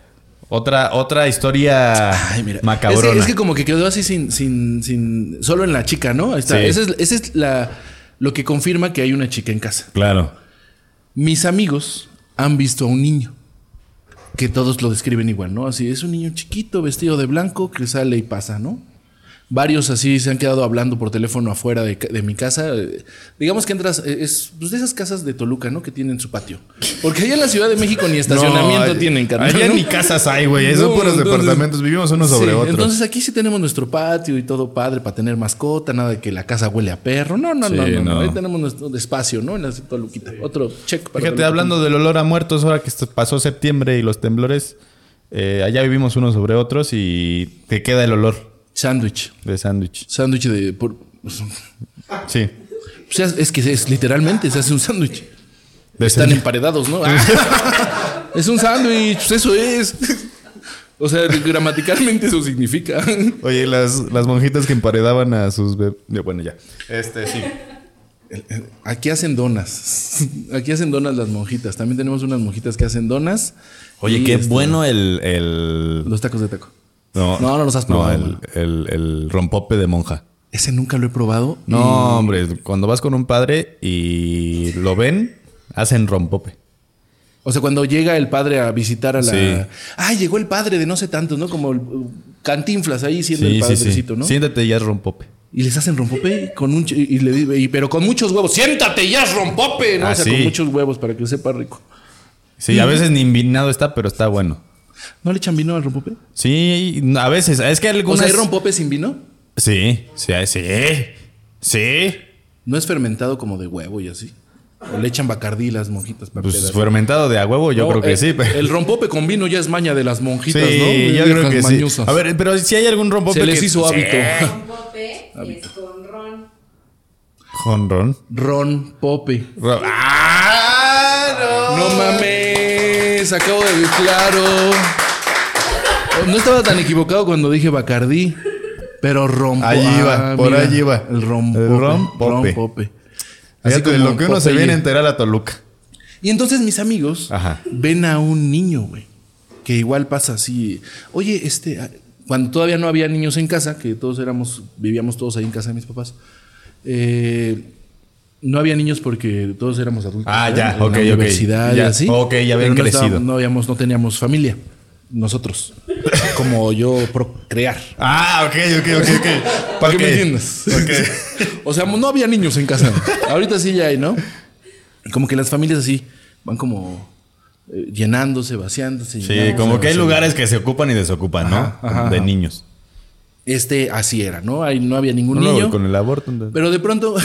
Otra, otra historia Ay, mira. macabrona. Es que, es que como que quedó así sin, sin, sin. Solo en la chica, ¿no? Ahí está. Sí. Ese es, ese es la, lo que confirma que hay una chica en casa. Claro. Mis amigos han visto a un niño. Que todos lo describen igual, ¿no? Así es un niño chiquito, vestido de blanco, que sale y pasa, ¿no? Varios así se han quedado hablando por teléfono afuera de, mi casa. Digamos que entras, eh, es pues, de esas casas de Toluca, ¿no? Que tienen su patio. Porque allá en la Ciudad de México ni estacionamiento No, tienen, carnal. Allá ¿no? ni casas hay, güey. Son No, puros departamentos. Vivimos unos sobre Sí, otros. Entonces aquí sí tenemos nuestro patio y todo padre para tener mascota, nada de que la casa huele a perro. No, no, Sí, no, no. Ahí tenemos nuestro espacio, ¿no? En la Toluquita. Otro check para Fíjate, Toluca. hablando del olor a muertos, ahora que pasó septiembre y los temblores, eh, allá vivimos unos sobre otros y te queda el olor Sándwich. de sándwich. Sándwich de. por- pues, Sí. o sea, es que es literalmente se hace un sándwich. Están emparedados, ¿no? es un sándwich, pues eso es. O sea, gramaticalmente eso significa. Oye, las, las monjitas que emparedaban a sus bebés. Bueno, ya. Este, sí. Aquí hacen donas. Aquí hacen donas las monjitas. También tenemos unas monjitas que hacen donas. Oye, qué este, bueno el. el... Los tacos de taco. No, No, no los has No, probado, el, el, el rompope de monja. Ese nunca lo he probado. No, hombre, cuando vas con un padre y lo ven, hacen rompope. O sea, cuando llega el padre a visitar a la. Sí. Ah, llegó el padre de no sé tantos, ¿no? Como el, uh, cantinflas ahí siendo el Sí, padrecito, sí. ¿no? Siéntate y ya es rompope. Y les hacen rompope con un y le y- pero con muchos huevos. Siéntate ya es rompope, ¿no? Ah, o sea, sí. con muchos huevos para que sepa rico. Sí, a veces ni vinado está, pero está bueno. ¿No le echan vino al rompope? Sí, a veces. Es que O algunas. sea, ¿hay rompope sin vino? Sí, sí, sí. Sí. ¿No es fermentado como de huevo y así? ¿O le echan bacardí las monjitas para Pues pedazos? fermentado de a huevo, yo No, creo que eh, sí. pero- El rompope con vino ya es maña de las monjitas, Sí, ¿no? yo Viejas creo que sí. mañosas. A ver, pero si hay algún rompope Se les que- hizo Sí. hábito. Con pope es con ron. Jonrón. Ron Pope. Ro- ¡Ah! No mames, acabo de ver claro. No estaba tan equivocado cuando dije Bacardí, pero rompo. Ahí iba, por ahí iba. El rompope. El rompope. rompope. Fíjate, de lo que uno se viene a enterar a Toluca. Y entonces mis amigos Ajá. ven a un niño, güey, que igual pasa así. Oye, este, ah, cuando todavía no había niños en casa, que todos éramos, vivíamos todos ahí en casa de mis papás, eh, no había niños porque todos éramos adultos. Ah, ¿no? ya, En ok, la ok. universidad y Ya, así. ok, ya habían no crecido. no habíamos, no teníamos familia. Nosotros. Como yo procrear. Ah, ok, ok, ok, ok. Para que Ok. me entiendas. Ok. o sea, no había niños en casa. Ahorita sí ya hay, ¿no? Como que las familias así van como eh, llenándose, vaciándose. Sí, llenándose, como que hay lugares que se ocupan y desocupan, ¿no? Ajá, de ajá. niños. Este así era, ¿no? Ahí no había ningún No, niño. con el aborto. Pero de pronto,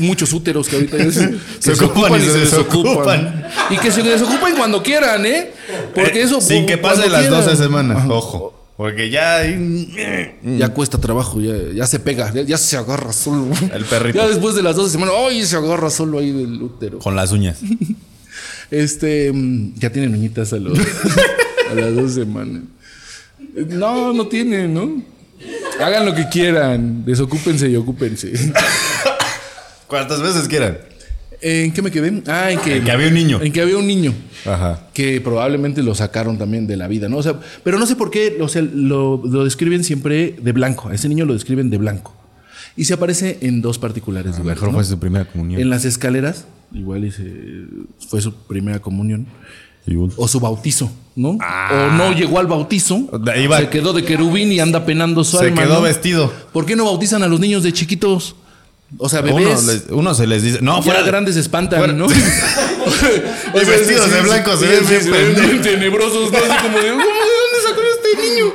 muchos úteros que ahorita se, Se ocupan y se desocupan. Y que se desocupan cuando quieran, ¿eh? Porque Eh, eso. Sin que pase las quieran. 12 semanas. Ajá. Ojo. Porque ya. Ya cuesta trabajo, ya, ya se pega, ya, ya se agarra solo. El perrito. Ya después de las 12 semanas, ¡ay! Se agarra solo ahí del útero. Con las uñas. Este, mm, ya tienen uñitas a, los, a las dos semanas. No, no tienen, ¿no? Hagan lo que quieran, desocúpense y ocúpense. ¿Cuántas veces quieran? ¿En qué me quedé? Ah, en que, En que había un niño. En que había un niño. Ajá. Que probablemente lo sacaron también de la vida, ¿no? O sea, pero no sé por qué, o sea, lo, lo describen siempre de blanco. A ese niño lo describen de blanco. Y se aparece en dos particulares. Mejor ¿no? fue su primera comunión. En las escaleras, igual y se- fue su primera comunión. O su bautizo, ¿no? Ah. O no llegó al bautizo. Iba- se quedó de querubín y anda penando su Se alma. quedó ¿no? vestido. ¿Por qué no bautizan a los niños de chiquitos? O sea, Uno, bebés. les- uno se les dice. No, fuera. grandes se espantan, fuera- ¿no? Y vestidos de blanco se ven bien tenebrosos, ¿no? Así como de, ¿cómo, ¿de dónde sacó este niño?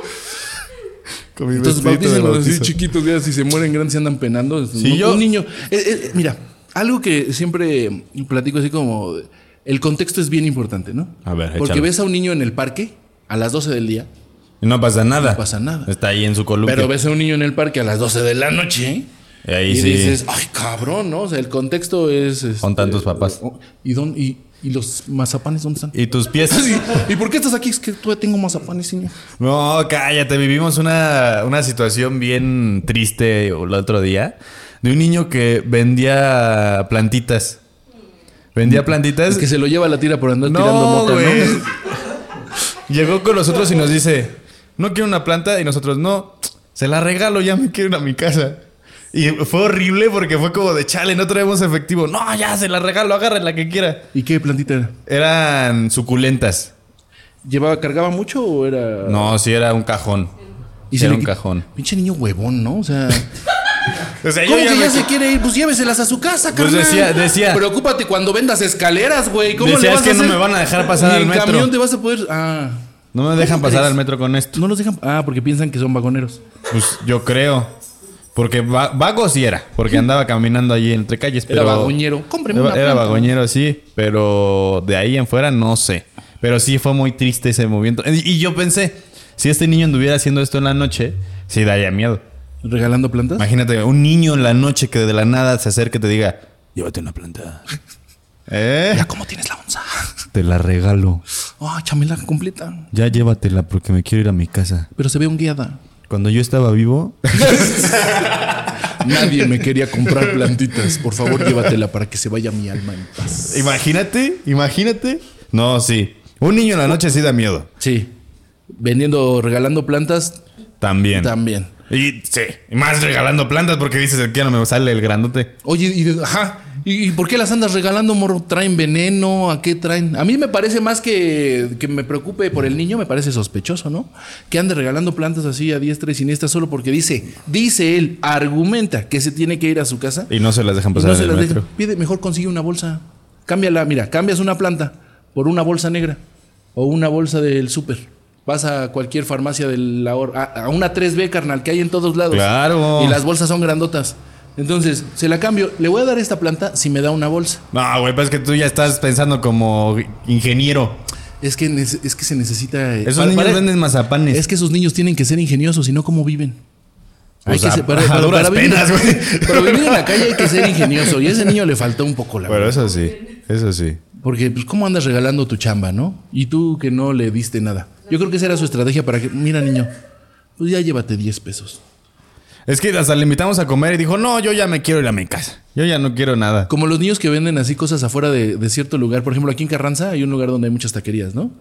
Con mi Entonces bautícenlos así chiquitos, ya si se mueren grandes se andan penando. Sí, ¿no? yo- Un niño. eh, eh, mira, algo que siempre platico así como. El contexto es bien importante, ¿no? A ver, Porque échalo. ves a un niño en el parque a las 12 del día, Y no pasa nada. No pasa nada. Está ahí en su columpio. pero ves a un niño en el parque a las 12 de la noche. Y ahí y sí. dices, ay, cabrón, ¿no? O sea, el contexto es. este, Con tantos papás. ¿Y, dónde- y, y los mazapanes dónde están? ¿Y tus pies? ¿Y por qué estás aquí? Es que todavía tengo mazapanes, señor. No, cállate. Vivimos una, una situación bien triste el otro día de un niño que vendía plantitas. Vendía plantitas. Es que se lo lleva la tira por andar tirando no, mota, güey. ¿no? Llegó con nosotros y nos dice, no quiero una planta. Y nosotros, no, se la regalo, ya me quiero ir a mi casa. Y fue horrible porque fue como de chale, no traemos efectivo. No, ya se la regalo, agarre la que quiera. ¿Y qué plantita era? Eran suculentas. ¿Llevaba, cargaba mucho o era.? No, sí era un cajón. Y era un cajón. Pinche niño huevón, ¿no? O sea. O sea, yo ¿Cómo que me- ya se quiere ir? Pues lléveselas a su casa, Pues carnal. decía- decía- Preocúpate cuando vendas escaleras, güey. ¿Cómo Decía, le "Es vas que a no hacer? me van a dejar pasar al en metro". camión te vas a poder. Ah. No me dejan ¿Cómo pasar crees? al metro con esto. No los dejan. Ah, porque piensan que son vagoneros. Pues yo creo. Porque va- vago sí era. Porque andaba caminando allí entre calles. Era Pero vagoñero. Cómpreme Era, una era planta. vagoñero, sí. Pero de ahí en fuera no sé. Pero sí fue muy triste ese movimiento. Y, y yo pensé, si este niño anduviera haciendo esto en la noche, sí daría miedo. ¿Regalando plantas? Imagínate, un niño en la noche que de la nada se acerque y te diga, llévate una planta. ¿Eh? Ya, ¿cómo tienes la onza? Te la regalo. Ah, chamela completa. Ya llévatela porque me quiero ir a mi casa. Pero se ve ungueada. Cuando yo estaba vivo, Nadie me quería comprar plantitas. Por favor, llévatela para que se vaya mi alma en paz. Imagínate, imagínate. No, sí. Un niño en la noche sí da miedo. Sí. Vendiendo, regalando plantas, También. también. Y sí, y más regalando plantas porque dices que ya no me sale el grandote. Oye, y, de- ajá. ¿Y, por qué las andas regalando, morro? ¿Traen veneno? ¿A qué traen? A mí me parece más que, que me preocupe por el niño, me parece sospechoso, ¿no? Que ande regalando plantas así a diestra y siniestra solo porque dice, dice él, argumenta que se tiene que ir a su casa. Y no se las dejan y pasar no en se el las metro. deja. Pide, mejor consigue una bolsa. Cámbiala, mira, cambias una planta por una bolsa negra o una bolsa del súper. Vas a cualquier farmacia del a, a una 3B, carnal, que hay en todos lados. Claro. Y las bolsas son grandotas. Entonces, se la cambio. Le voy a dar esta planta si me da una bolsa. No, güey, pues es que tú ya estás pensando como ingeniero. Es que, es que se necesita. eh, Esos para- niños para- venden mazapanes. Es que esos niños tienen que ser ingeniosos y no cómo viven. Pues Hay que a- ser- para, para- duras para vivir, penas, para vivir en la calle hay que ser ingenioso. Y a ese niño le faltó un poco la Pero eso sí, eso sí. Porque, pues, ¿cómo andas regalando tu chamba, no? Y tú que no le diste nada. Yo creo que esa era su estrategia para que, mira, niño, pues ya llévate 10 pesos. Es que hasta le invitamos a comer y dijo, no, yo ya me quiero ir a mi casa. Yo ya no quiero nada. Como los niños que venden así cosas afuera de, cierto lugar. Por ejemplo, aquí en Carranza hay un lugar donde hay muchas taquerías, ¿no?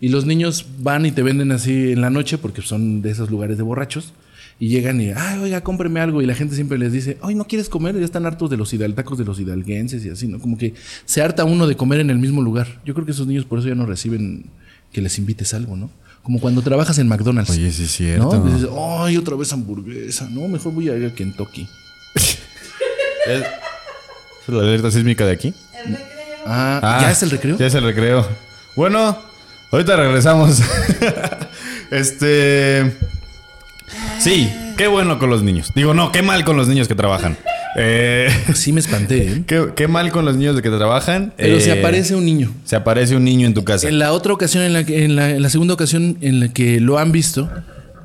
Y los niños van y te venden así en la noche porque son de esos lugares de borrachos. Y llegan y, ay, oiga, cómpreme algo. Y la gente siempre les dice, ay, ¿no quieres comer? Ya están hartos de los hidal, tacos de los hidalguenses y así, ¿no? Como que se harta uno de comer en el mismo lugar. Yo creo que esos niños por eso ya no reciben que les invites algo, ¿no? Como cuando trabajas en McDonald's. Oye, sí es cierto. ¿No? Dices, ay, otra vez hamburguesa. No, mejor voy a ir a Kentucky. ¿Es es la alerta sísmica de aquí? Ah, Ah, ¿ya es el recreo? Ya es el recreo. Bueno, ahorita regresamos. este. Sí, qué bueno con los niños. Digo, no, qué mal con los niños que trabajan. Eh, Sí me espanté, ¿eh? qué, qué mal con los niños de que trabajan. Pero Eh, se aparece un niño. Se aparece un niño en tu casa. En la otra ocasión, en la, en la, en la segunda ocasión en la que lo han visto,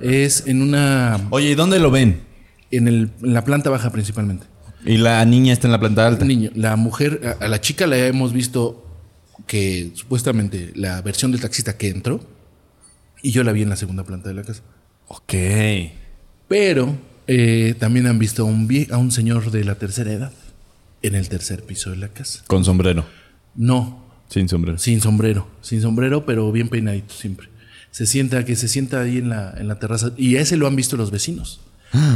es en una. Oye, ¿y dónde lo ven? En, el, en la planta baja principalmente. Y la niña está en la planta alta. Niño. La mujer, a, a la chica la hemos visto que supuestamente la versión del taxista que entró, y yo la vi en la segunda planta de la casa. Ok. Pero eh, también han visto a un, vie- a un señor de la tercera edad en el tercer piso de la casa. Con sombrero. No, Sin sombrero. Sin sombrero, sin sombrero, pero bien peinadito siempre. Se sienta, que se sienta ahí en la, en la terraza. Y a ese lo han visto los vecinos.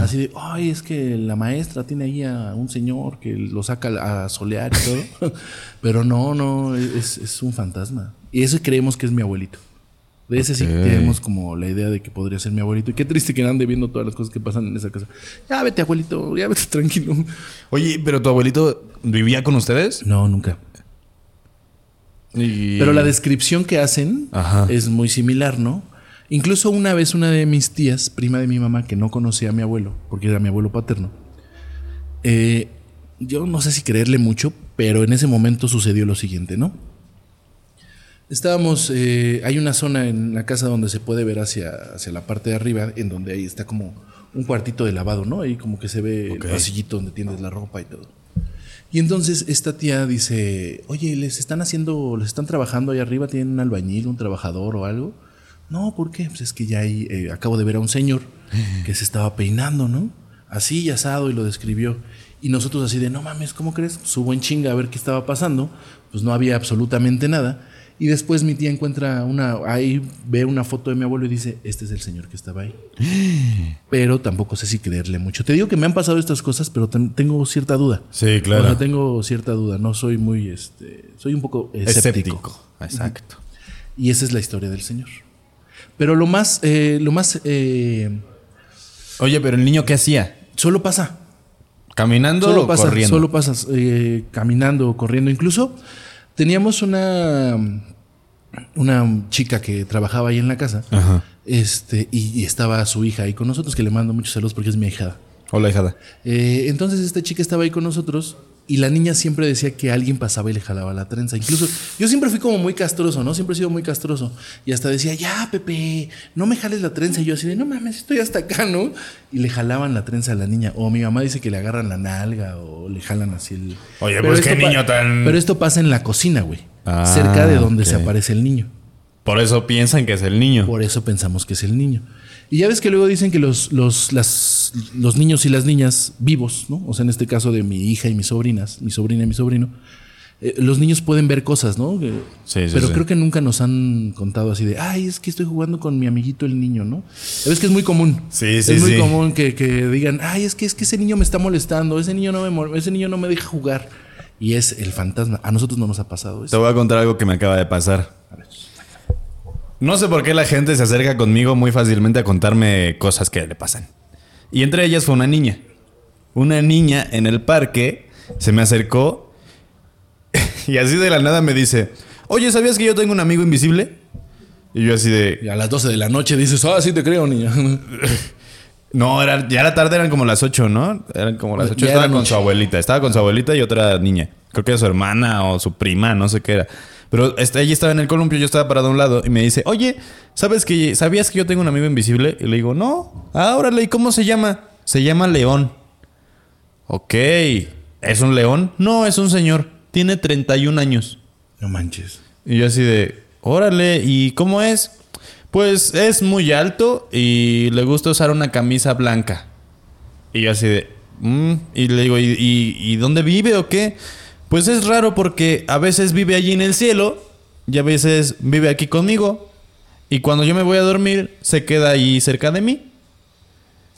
Así de, ay, es que la maestra tiene ahí a un señor que lo saca a solear y todo. pero no, no, es, es un fantasma. Y ese creemos que es mi abuelito. De ese sí Ok. tenemos como la idea de que podría ser mi abuelito. Y qué triste que ande viendo todas las cosas que pasan en esa casa. Ya vete, abuelito, ya vete tranquilo. Oye, pero tu abuelito vivía con ustedes? No, nunca. Y- Pero la descripción que hacen Ajá. es muy similar, ¿no? Incluso una vez una de mis tías, prima de mi mamá, que no conocía a mi abuelo, porque era mi abuelo paterno, eh, yo no sé si creerle mucho, pero en ese momento sucedió lo siguiente, ¿no? Estábamos, eh, hay una zona en la casa donde se puede ver hacia, hacia la parte de arriba, en donde ahí está como un cuartito de lavado, ¿no? Ahí como que se ve el pasillito donde tienes la ropa y todo. Y entonces esta tía dice, oye, ¿les están haciendo, les están trabajando ahí arriba? ¿Tienen un albañil, un trabajador o algo? No, ¿por qué? Pues es que ya ahí eh, acabo de ver a un señor que se estaba peinando, ¿no? Así y asado y lo describió. Y nosotros así de, no mames, ¿cómo crees? Subo en chinga a ver qué estaba pasando. Pues no había absolutamente nada. Y después mi tía encuentra una, ahí ve una foto de mi abuelo y dice, este es el señor que estaba ahí. Pero tampoco sé si creerle mucho. Te digo que me han pasado estas cosas, pero ten- tengo cierta duda. Sí, claro. Tengo cierta duda. No soy muy, este, soy un poco escéptico. Escéptico. Exacto. Y esa es la historia del señor. Pero lo más, eh, lo más, eh, Oye, pero el niño qué hacía? solo pasa. ¿Caminando Solo o pasa, corriendo? solo pasas eh, caminando o corriendo. Incluso teníamos una, una chica que trabajaba ahí en la casa. Ajá. Este, y, y estaba su hija ahí con nosotros, que le mando muchos saludos porque es mi hijada. Hola, hijada. Eh, entonces esta chica estaba ahí con nosotros y la niña siempre decía que alguien pasaba y le jalaba la trenza. Incluso yo siempre fui como muy castroso, ¿no? Siempre he sido muy castroso. Y hasta decía, ya, Pepe, no me jales la trenza. Y yo así de, no mames, estoy hasta acá, ¿no? Y le jalaban la trenza a la niña. O mi mamá dice que le agarran la nalga o le jalan así el... Oye, pues, qué niño tan- Pero esto pasa en la cocina, güey. Ah, cerca de donde se aparece el niño. Por eso piensan que es el niño. Por eso pensamos que es el niño. Y ya ves que luego dicen que los, los, las- los niños y las niñas vivos, ¿no? O sea, en este caso de mi hija y mis sobrinas, mi sobrina y mi sobrino, eh, los niños pueden ver cosas, ¿no? Que- Sí, sí, pero sí. creo que nunca nos han contado así de, ay, es que estoy jugando con mi amiguito el niño, ¿no? Ya ves que es muy común. Sí, sí, Es muy común que, que digan, ay, es que, es que ese niño me está molestando, ese niño no me, ese niño no me deja jugar. Y es el fantasma. A nosotros no nos ha pasado Te eso. voy a contar algo que me acaba de pasar. No sé por qué la gente se acerca conmigo muy fácilmente a contarme cosas que le pasan. Y entre ellas fue una niña. Una niña en el parque se me acercó y así de la nada me dice, oye, ¿sabías que yo tengo un amigo invisible? Y yo así de... Y a las 12 de la noche dices, ah, sí te creo, niña. No, era, ya la tarde eran como las 8, ¿no? Eran como las 8. Ya Estaba era con noche. su abuelita. Estaba con su abuelita y otra niña. Creo que era su hermana o su prima, no sé qué era. Pero este, ella estaba en el columpio, yo estaba parado a un lado y me dice, oye, ¿sabes que ¿sabías que yo tengo un amigo invisible? Y le digo, no. Ah, órale, ¿y cómo se llama? Se llama León. Ok. ¿Es un león? No, es un señor. Tiene 31 años. No manches. Y yo así de, órale, ¿y cómo es? Pues es muy alto y le gusta usar una camisa blanca. Y yo así de, "Mm", y le digo, ¿y, y, y dónde vive o qué? Pues es raro porque a veces vive allí en el cielo y a veces vive aquí conmigo. Y cuando yo me voy a dormir, se queda ahí cerca de mí.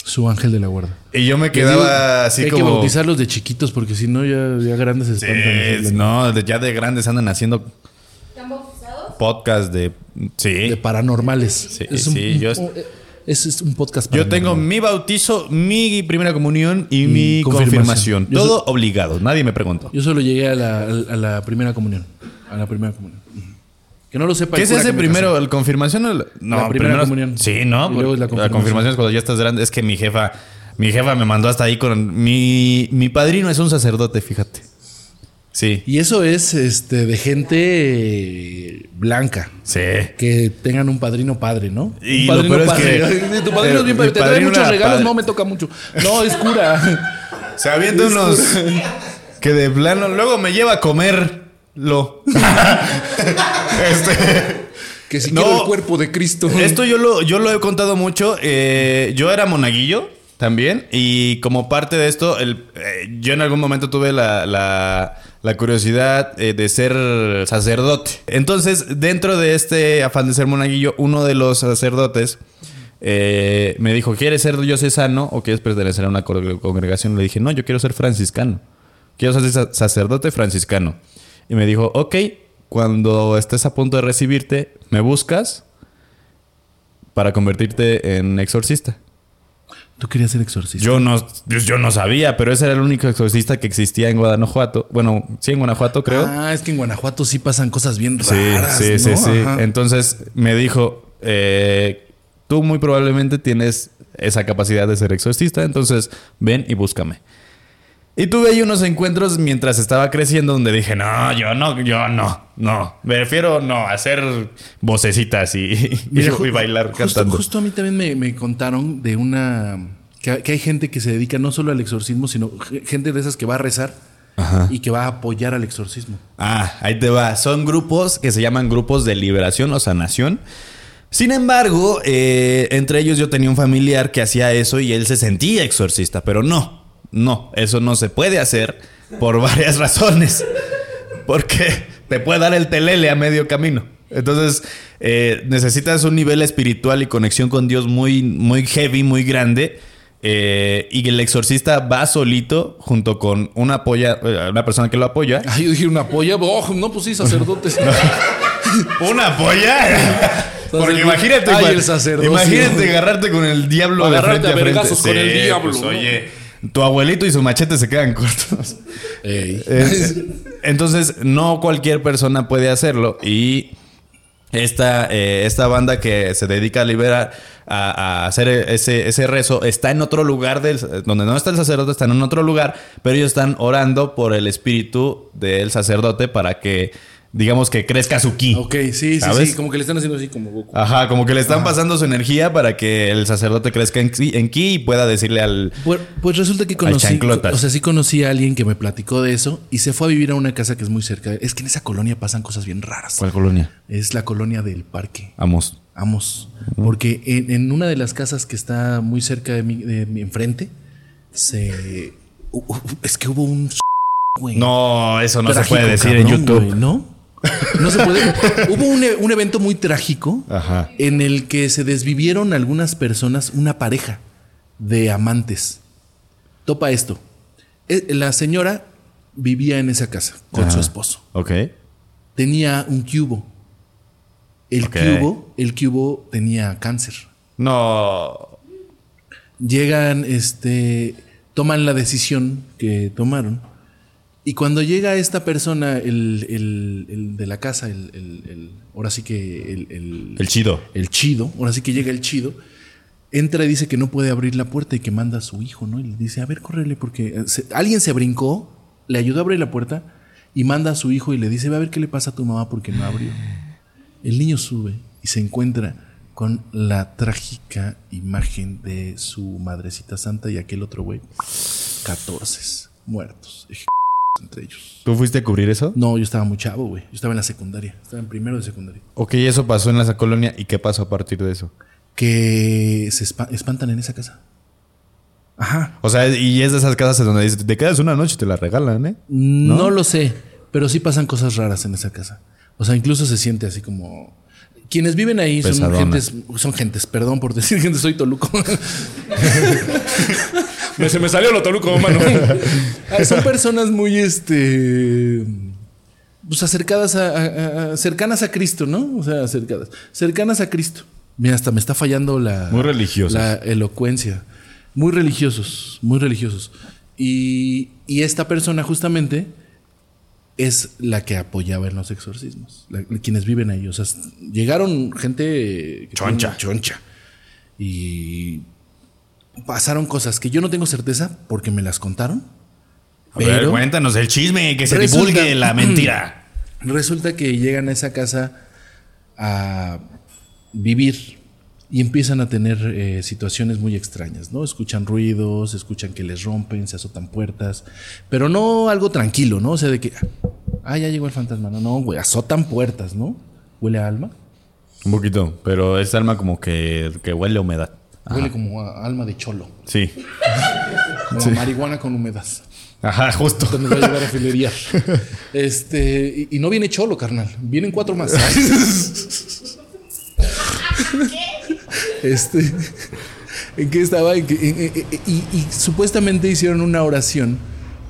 Su ángel de la guarda. Y yo me quedaba así hay como... que bautizarlos de chiquitos porque si no ya, ya grandes se Sí, espantan. no, ya de grandes andan haciendo ¿Están bautizados? podcast de... Sí. De paranormales. Sí, es un, sí, yo- un- es, es un podcast Yo tengo mi bautizo, mi primera comunión y, mi confirmación. Todo obligado. Nadie me preguntó. Yo solo llegué a la, a la primera comunión. A la primera comunión. Que no lo sepa. ¿Qué el se cura hace que me primero? casó. ¿El confirmación o el- No, La primera primero- comunión. Sí, ¿no? Y luego es la la, confirmación. confirmación es cuando ya estás grande. Es que mi jefa, mi jefa me mandó hasta ahí con mi, mi padrino es un sacerdote, fíjate. Sí, Y eso es este de gente blanca. sí. Que tengan un padrino padre, ¿no? Y un lo padrino es padre. que- tu padrino es bien padre. Te trae muchos regalos. padre. No me toca mucho. No, es cura. Se avienta unos que de plano luego me lleva a comerlo. este que si No. quiero el cuerpo de Cristo. Esto yo lo, yo lo he contado mucho. eh, yo era monaguillo también. Y como parte de esto, el- eh, yo en algún momento tuve la, la- la curiosidad eh, de ser sacerdote. Entonces, dentro de este afán de ser monaguillo, uno de los sacerdotes eh, me dijo: ¿Quieres ser diocesano o quieres pertenecer a una co- congregación? Le dije: No, yo quiero ser franciscano. Quiero ser sa- sacerdote franciscano. Y me dijo: Ok, cuando estés a punto de recibirte, me buscas para convertirte en exorcista. Tú querías ser exorcista. Yo no, yo, yo no sabía, pero ese era el único exorcista que existía en Guanajuato. Bueno, sí, en Guanajuato creo. Ah, es que en Guanajuato sí pasan cosas bien sí, raras. sí, ¿no? sí, sí. Ajá. Entonces me dijo, eh, tú muy probablemente tienes esa capacidad de ser exorcista, entonces ven y búscame. Y tuve ahí unos encuentros mientras estaba creciendo donde dije, no, yo no, yo no, no. Me refiero, no, hacer vocecitas y, y- Mira, y bailar justo, cantando. Justo a mí también me, me contaron de una. Que, que hay gente que se dedica no solo al exorcismo, sino ge- gente de esas que va a rezar y que va a apoyar al exorcismo. Ah, ahí te va. Son grupos que se llaman grupos de liberación o sanación. Sin embargo, eh, entre ellos yo tenía un familiar que hacía eso y él se sentía exorcista, pero no, no, eso no se puede hacer por varias razones. Porque te puede dar el telele a medio camino. Entonces, eh, necesitas un nivel espiritual y conexión con Dios muy, muy heavy, muy grande. eh, y el exorcista va solito junto con una, apoya, eh, una persona que lo apoya. Ah, yo dije una polla. Oh, no, pues sí, sacerdotes. ¿Una polla? Porque imagínate, Ay, el sacerdocio. imagínate agarrarte con el diablo de Agarrarte frente a a frente. vergazos con el diablo, pues, ¿no? oye, tu abuelito y su machete se quedan cortos. Ey. Eh, Entonces, no cualquier persona puede hacerlo. Y esta, eh, esta banda que se dedica a liberar, a, a hacer ese, ese rezo, está en otro lugar del, donde no está el sacerdote, está en otro lugar, pero ellos están orando por el espíritu del sacerdote para que, digamos, que crezca su ki. ok, sí, sí, ¿Sabes? sí. Como que le están haciendo así como Goku. Ajá, como que le están pasando su energía para que el sacerdote crezca en, ki- en ki y pueda decirle al... Pues, pues resulta que conocí, o sea, sí conocí a alguien que me platicó de eso y se fue a vivir a una casa que es muy cerca. Es que en esa colonia pasan cosas bien raras. ¿Cuál colonia? Es la colonia del parque. Amos. Amos. Porque en, en una de las casas que está muy cerca de mi, de mi enfrente, se. es que hubo un. güey. No, eso no se puede decir en YouTube. güey, ¿No? No se puede. hubo un, e- un evento muy trágico Ajá. en el que se desvivieron algunas personas, una pareja de amantes. Topa esto. Eh, La señora vivía en esa casa con Ajá. su esposo. Ok. Tenía un cubo. El cubo, el cubo tenía cáncer. No. Llegan, este, toman la decisión que tomaron Y cuando llega esta persona, el, el- el de la casa, el, el- ahora sí que el, el- chido. el chido, ahora sí que llega el chido, entra y dice que no puede abrir la puerta y que manda a su hijo, ¿no? Y le dice, a ver, córrele, porque eh, se- alguien se brincó, le ayudó a abrir la puerta y manda a su hijo y le dice, ve a ver qué le pasa a tu mamá porque no abrió. El niño sube y se encuentra con la trágica imagen de su madrecita santa y aquel otro güey. 14 muertos, entre ellos. ¿Tú fuiste a cubrir eso? No, yo estaba muy chavo, güey. Yo estaba en la secundaria. Estaba en primero de secundaria. Ok, eso pasó en esa colonia. ¿Y qué pasó a partir de eso? Que se espa- espantan en esa casa. Ajá. O sea, y es de esas casas donde dices, te quedas una noche y te la regalan, ¿eh? ¿No? lo sé, pero sí pasan cosas raras en esa casa. O sea, incluso se siente así como. Quienes viven ahí son gentes, son gentes, perdón por decir gente, soy Toluco. Me- se me salió lo Toluco, mano. Ah, son personas muy este. Pues acercadas a, a- a- cercanas a Cristo, ¿no? O sea, acercadas. Cercanas a Cristo. Mira, hasta me está fallando la. Muy religiosos. La elocuencia. Muy religiosos, muy religiosos. Y, y esta persona justamente es la que apoyaba en los exorcismos. la- quienes viven ahí. O sea, llegaron gente Choncha. choncha. Y pasaron cosas que yo no tengo certeza porque me las contaron. A ver, Pero cuéntanos el chisme, que se Resulta- divulgue la mentira. resulta que llegan a esa casa a vivir y empiezan a tener eh, situaciones muy extrañas, ¿no? Escuchan ruidos, escuchan que les rompen, se azotan puertas, pero no algo tranquilo, ¿no? O sea, de que, ah, ya llegó el fantasma, no, no, güey, azotan puertas, ¿no? ¿Huele a alma? Un poquito, pero es alma como que, que huele a humedad. Huele como a alma de cholo, Sí. como a marihuana con humedad. Ajá, justo. Donde va a llegar a filería. Este, y, y no viene cholo, carnal. Vienen cuatro más. este, ¿en qué estaba? En que- en- en- en- y, y supuestamente hicieron una oración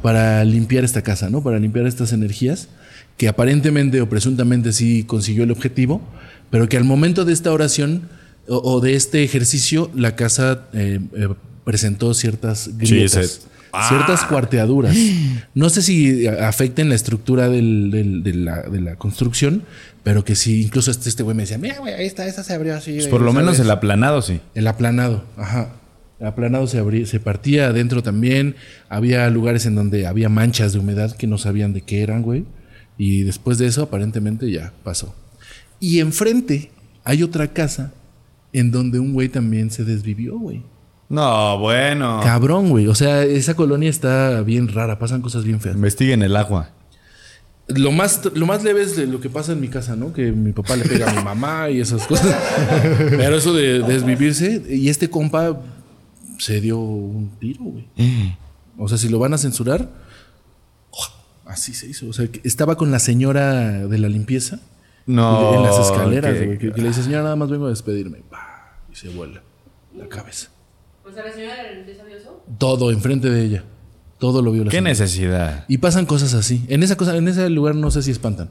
para limpiar esta casa, ¿no? Para limpiar estas energías, que aparentemente o presuntamente sí consiguió el objetivo, pero que al momento de esta oración o, o de este ejercicio, la casa eh, eh, presentó ciertas grietas. Ciertas cuarteaduras. No sé si afecten la estructura del- del- de, la, de la construcción, pero que sí, incluso este este güey me decía, mira, güey, ahí está, esta se abrió así. Pues por lo ¿sabes?". menos el aplanado, sí. El aplanado, ajá. El aplanado se, abría, se partía adentro también. Había lugares en donde había manchas de humedad que no sabían de qué eran, güey. Y después de eso, aparentemente ya pasó. Y enfrente hay otra casa en donde un güey también se desvivió, güey. No, bueno. Cabrón, güey. O sea, esa colonia está bien rara, pasan cosas bien feas. Investiguen el agua. Lo más, lo más leve es lo que pasa en mi casa, ¿no? Que mi papá le pega a mi mamá y esas cosas. Pero eso de, desvivirse, y este compa se dio un tiro, güey. O sea, si lo van a censurar, así se hizo. O sea, estaba con la señora de la limpieza No. en las escaleras, que- güey. Que, que le dice, señora, nada más vengo a despedirme. Pa, Y se vuela la cabeza. O sea, la señora del desabioso. Todo enfrente de ella. Todo lo vio la ¿Qué señora. necesidad? Y pasan cosas así. En esa cosa, en ese lugar no sé si espantan.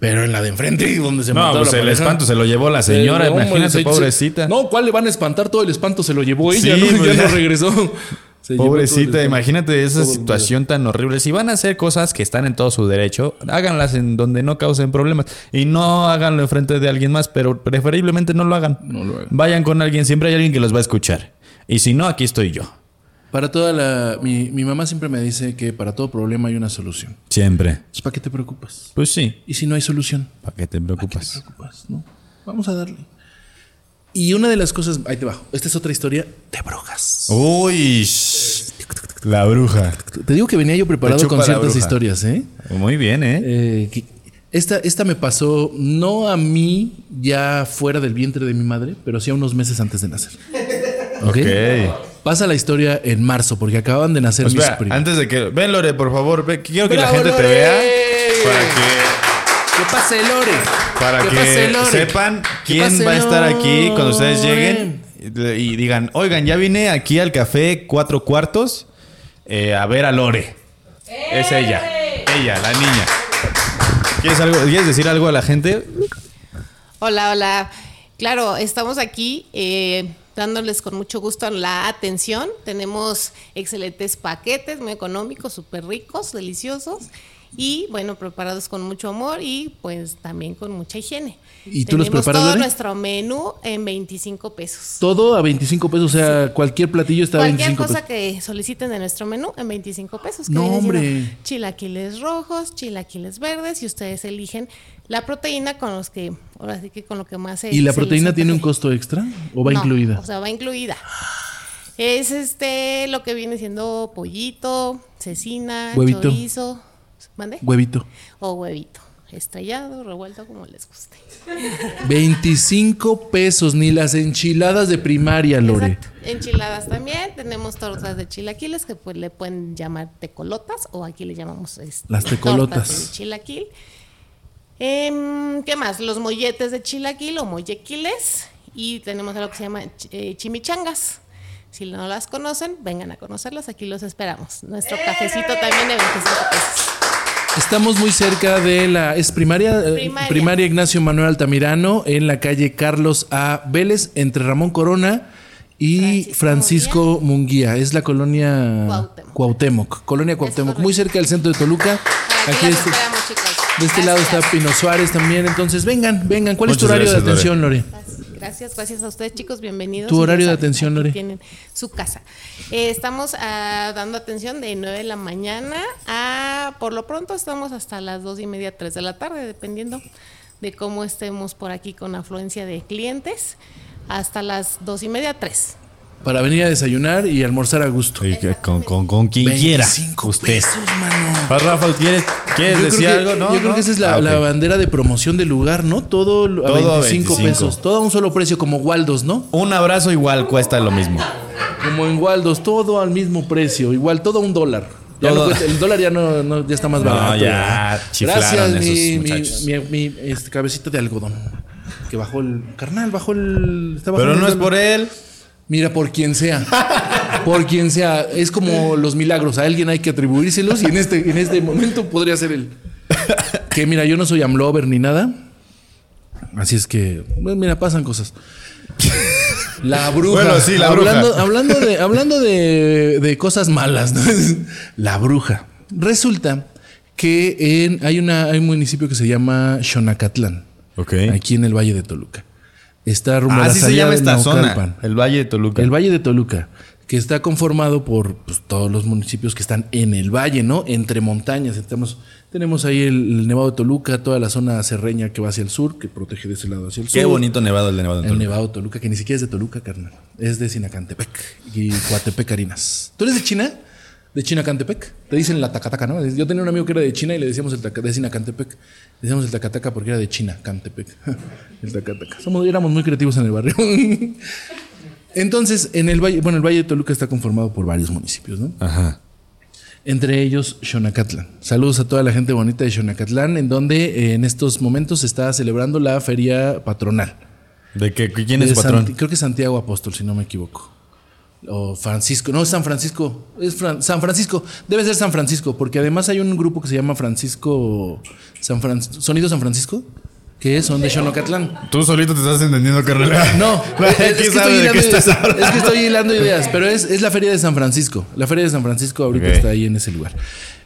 Pero en la de enfrente, donde se No, mató pues la el pareja, espanto se lo llevó la señora, eh, no, imagínate, se- pobrecita. No, ¿cuál le van a espantar? Todo el espanto se lo llevó ella, Sí, ¿no? pues ya ya. no regresó. Se Pobrecita, imagínate esa situación tan horrible. Si van a hacer cosas que están en todo su derecho, háganlas en donde no causen problemas. Y no háganlo enfrente de alguien más, pero preferiblemente no lo hagan. No lo hagan. Vayan con alguien, siempre hay alguien que los va a escuchar. Y si no, aquí estoy yo. Para toda la. Mi, mi mamá siempre me dice que para todo problema hay una solución. Siempre. ¿para qué te preocupas? Pues sí, Y si no hay solución, ¿para qué te ¿para qué te preocupas? preocupas? No. Vamos a darle. Y una de las cosas. Ahí te bajo. Esta es otra historia de brujas. Uy, la bruja. Te digo que venía yo preparado con ciertas historias, ¿eh? Muy bien, ¿eh? Eh, que- esta, esta me pasó no a mí ya fuera del vientre de mi madre, pero sí a unos meses antes de nacer. ¿Ok? ok. Pasa la historia en marzo, porque acaban de nacer mis Espera, primos. antes de que. Ven, Lore, por favor. ven, quiero que la ¡Bravo, gente te vea. Para que. ¿Qué pase, Lore? Para ¿Qué que Lore? sepan ¿Qué quién va a estar aquí cuando ustedes lleguen y digan, oigan, ya vine aquí al café cuatro cuartos eh, a ver a Lore. Es ella, ella, la niña. ¿Quieres, algo, ¿Quieres decir algo a la gente? Hola, hola. Claro, estamos aquí. eh, dándoles con mucho gusto la atención. Tenemos excelentes paquetes, muy económicos, súper ricos, deliciosos y bueno, preparados con mucho amor y pues también con mucha higiene. ¿Y tú los Tenemos preparas, todo Lore? nuestro menú en 25 pesos. Todo a 25 pesos, o sea, cualquier platillo está a Cualquier 25 cosa pesos. que soliciten de nuestro menú en 25 pesos. Que No, hombre. Chilaquiles rojos, chilaquiles verdes y ustedes eligen la proteína con los que, ahora sí que con lo que más se ¿Y la se proteína tiene un costo extra o va No, incluida? O sea, va incluida. Es este lo que viene siendo pollito, cecina, Huevito. chorizo, ¿mande? Huevito. o huevito, estrellado, revuelto como les guste. 25 pesos, ni las enchiladas de primaria, Lore. Exacto. Enchiladas también, tenemos tortas de chilaquiles que pues le pueden llamar tecolotas o aquí le llamamos este, Las tecolotas. tortas de chilaquil. Em, ¿Qué más? Los molletes de chilaquil o mollequiles y tenemos algo que se llama eh, chimichangas. Si no las conocen, vengan a conocerlas, aquí los esperamos. Nuestro cafecito también de 25 pesos. Estamos muy cerca de la. ¿Es primaria? eh, Primaria. primaria Ignacio Manuel Altamirano, en la calle Carlos A. Vélez, entre Ramón Corona y Francisco, Francisco Munguía. Es la colonia Cuauhtémoc. Cuauhtémoc. Colonia Cuauhtémoc, muy cerca del centro de Toluca. Aquí, Aquí este- de este lado está. Pino Suárez también. Entonces, vengan, vengan. ¿Cuál es tu horario gracias, de atención, Lore? Gracias, gracias a ustedes chicos, bienvenidos. Tu horario de atención, aquí Lore. Tienen su casa. Eh, estamos ah, dando atención de 9 de la mañana a, por lo pronto estamos hasta las 2 y media, 3 de la tarde, dependiendo de cómo estemos por aquí con afluencia de clientes, hasta las 2 y media, 3. Para venir a desayunar y almorzar a gusto. Que con, con, con quien quiera. 25 Usted. pesos, mano. Ah, Rafa, ¿quieres, quieres decir que, algo? No, yo creo no. que esa es la, Ah, la bandera de promoción del lugar, ¿no? Todo, a Todo a 25, 25. pesos. Todo a un solo precio, como Waldos, ¿no? Un abrazo igual cuesta lo mismo. Como en Waldos, todo al mismo precio. Igual, todo a un dólar. Ya Todo. no cuesta- el dólar ya no, no- ya está más No, barato. ya Gracias, esos mi, mi, mi, mi, este, cabecita de algodón. Que bajó el. Carnal, bajó el. está Pero no es por él. Mira, por quien sea. Por quien sea. Es como los milagros. A alguien hay que atribuírselos y en este, en este momento podría ser él. Que mira, yo no soy amlover ni nada. Así es que, bueno, mira, pasan cosas. La bruja. Bueno, sí, la hablando, bruja. Hablando de, hablando de, de cosas malas, ¿no? La bruja. Resulta que en, hay, una, hay un municipio que se llama Xonacatlán. Ok. Aquí en el Valle de Toluca. Está rumbo a Ah, la así se llama esta zona. El Valle de Toluca. El Valle de Toluca, que está conformado por pues, todos los municipios que están en el valle, ¿no? Entre montañas. Estamos, tenemos ahí el, el Nevado de Toluca, toda la zona serreña que va hacia el sur, que protege de ese lado hacia el sur. Qué bonito nevado el de Nevado de El Toluca. Nevado de Toluca, que ni siquiera es de Toluca, carnal. Es de Sinacantepec y Coatepec Carinas. ¿Tú eres de China? De Chinacantepec. Te dicen la tacataca, ¿no? Yo tenía un amigo que era de China y le decíamos el taca, de Sinacantepec. Le decíamos el tacataca porque era de China, Cantepec. el tacataca. Somos, éramos muy creativos en el barrio. Entonces, en el valle, bueno, el Valle de Toluca está conformado por varios municipios, ¿no? Ajá. Entre ellos, Xonacatlán. Saludos a toda la gente bonita de Xonacatlán, en donde eh, en estos momentos se está celebrando la feria patronal. ¿De qué? ¿Quién es De patrón? Creo que Santiago Apóstol, si no me equivoco. O Francisco. No, es San Francisco. Es Fran- San Francisco. Debe ser San Francisco, porque además hay un grupo que se llama Francisco. San Fran- Sonido San Francisco, que son de Xonacatlán. Tú solito te estás entendiendo, carnal. No, es, es ¿Quién que estoy hilando, estás es que estoy hilando ideas, pero es, es la feria de San Francisco. La feria de San Francisco ahorita está ahí en ese lugar.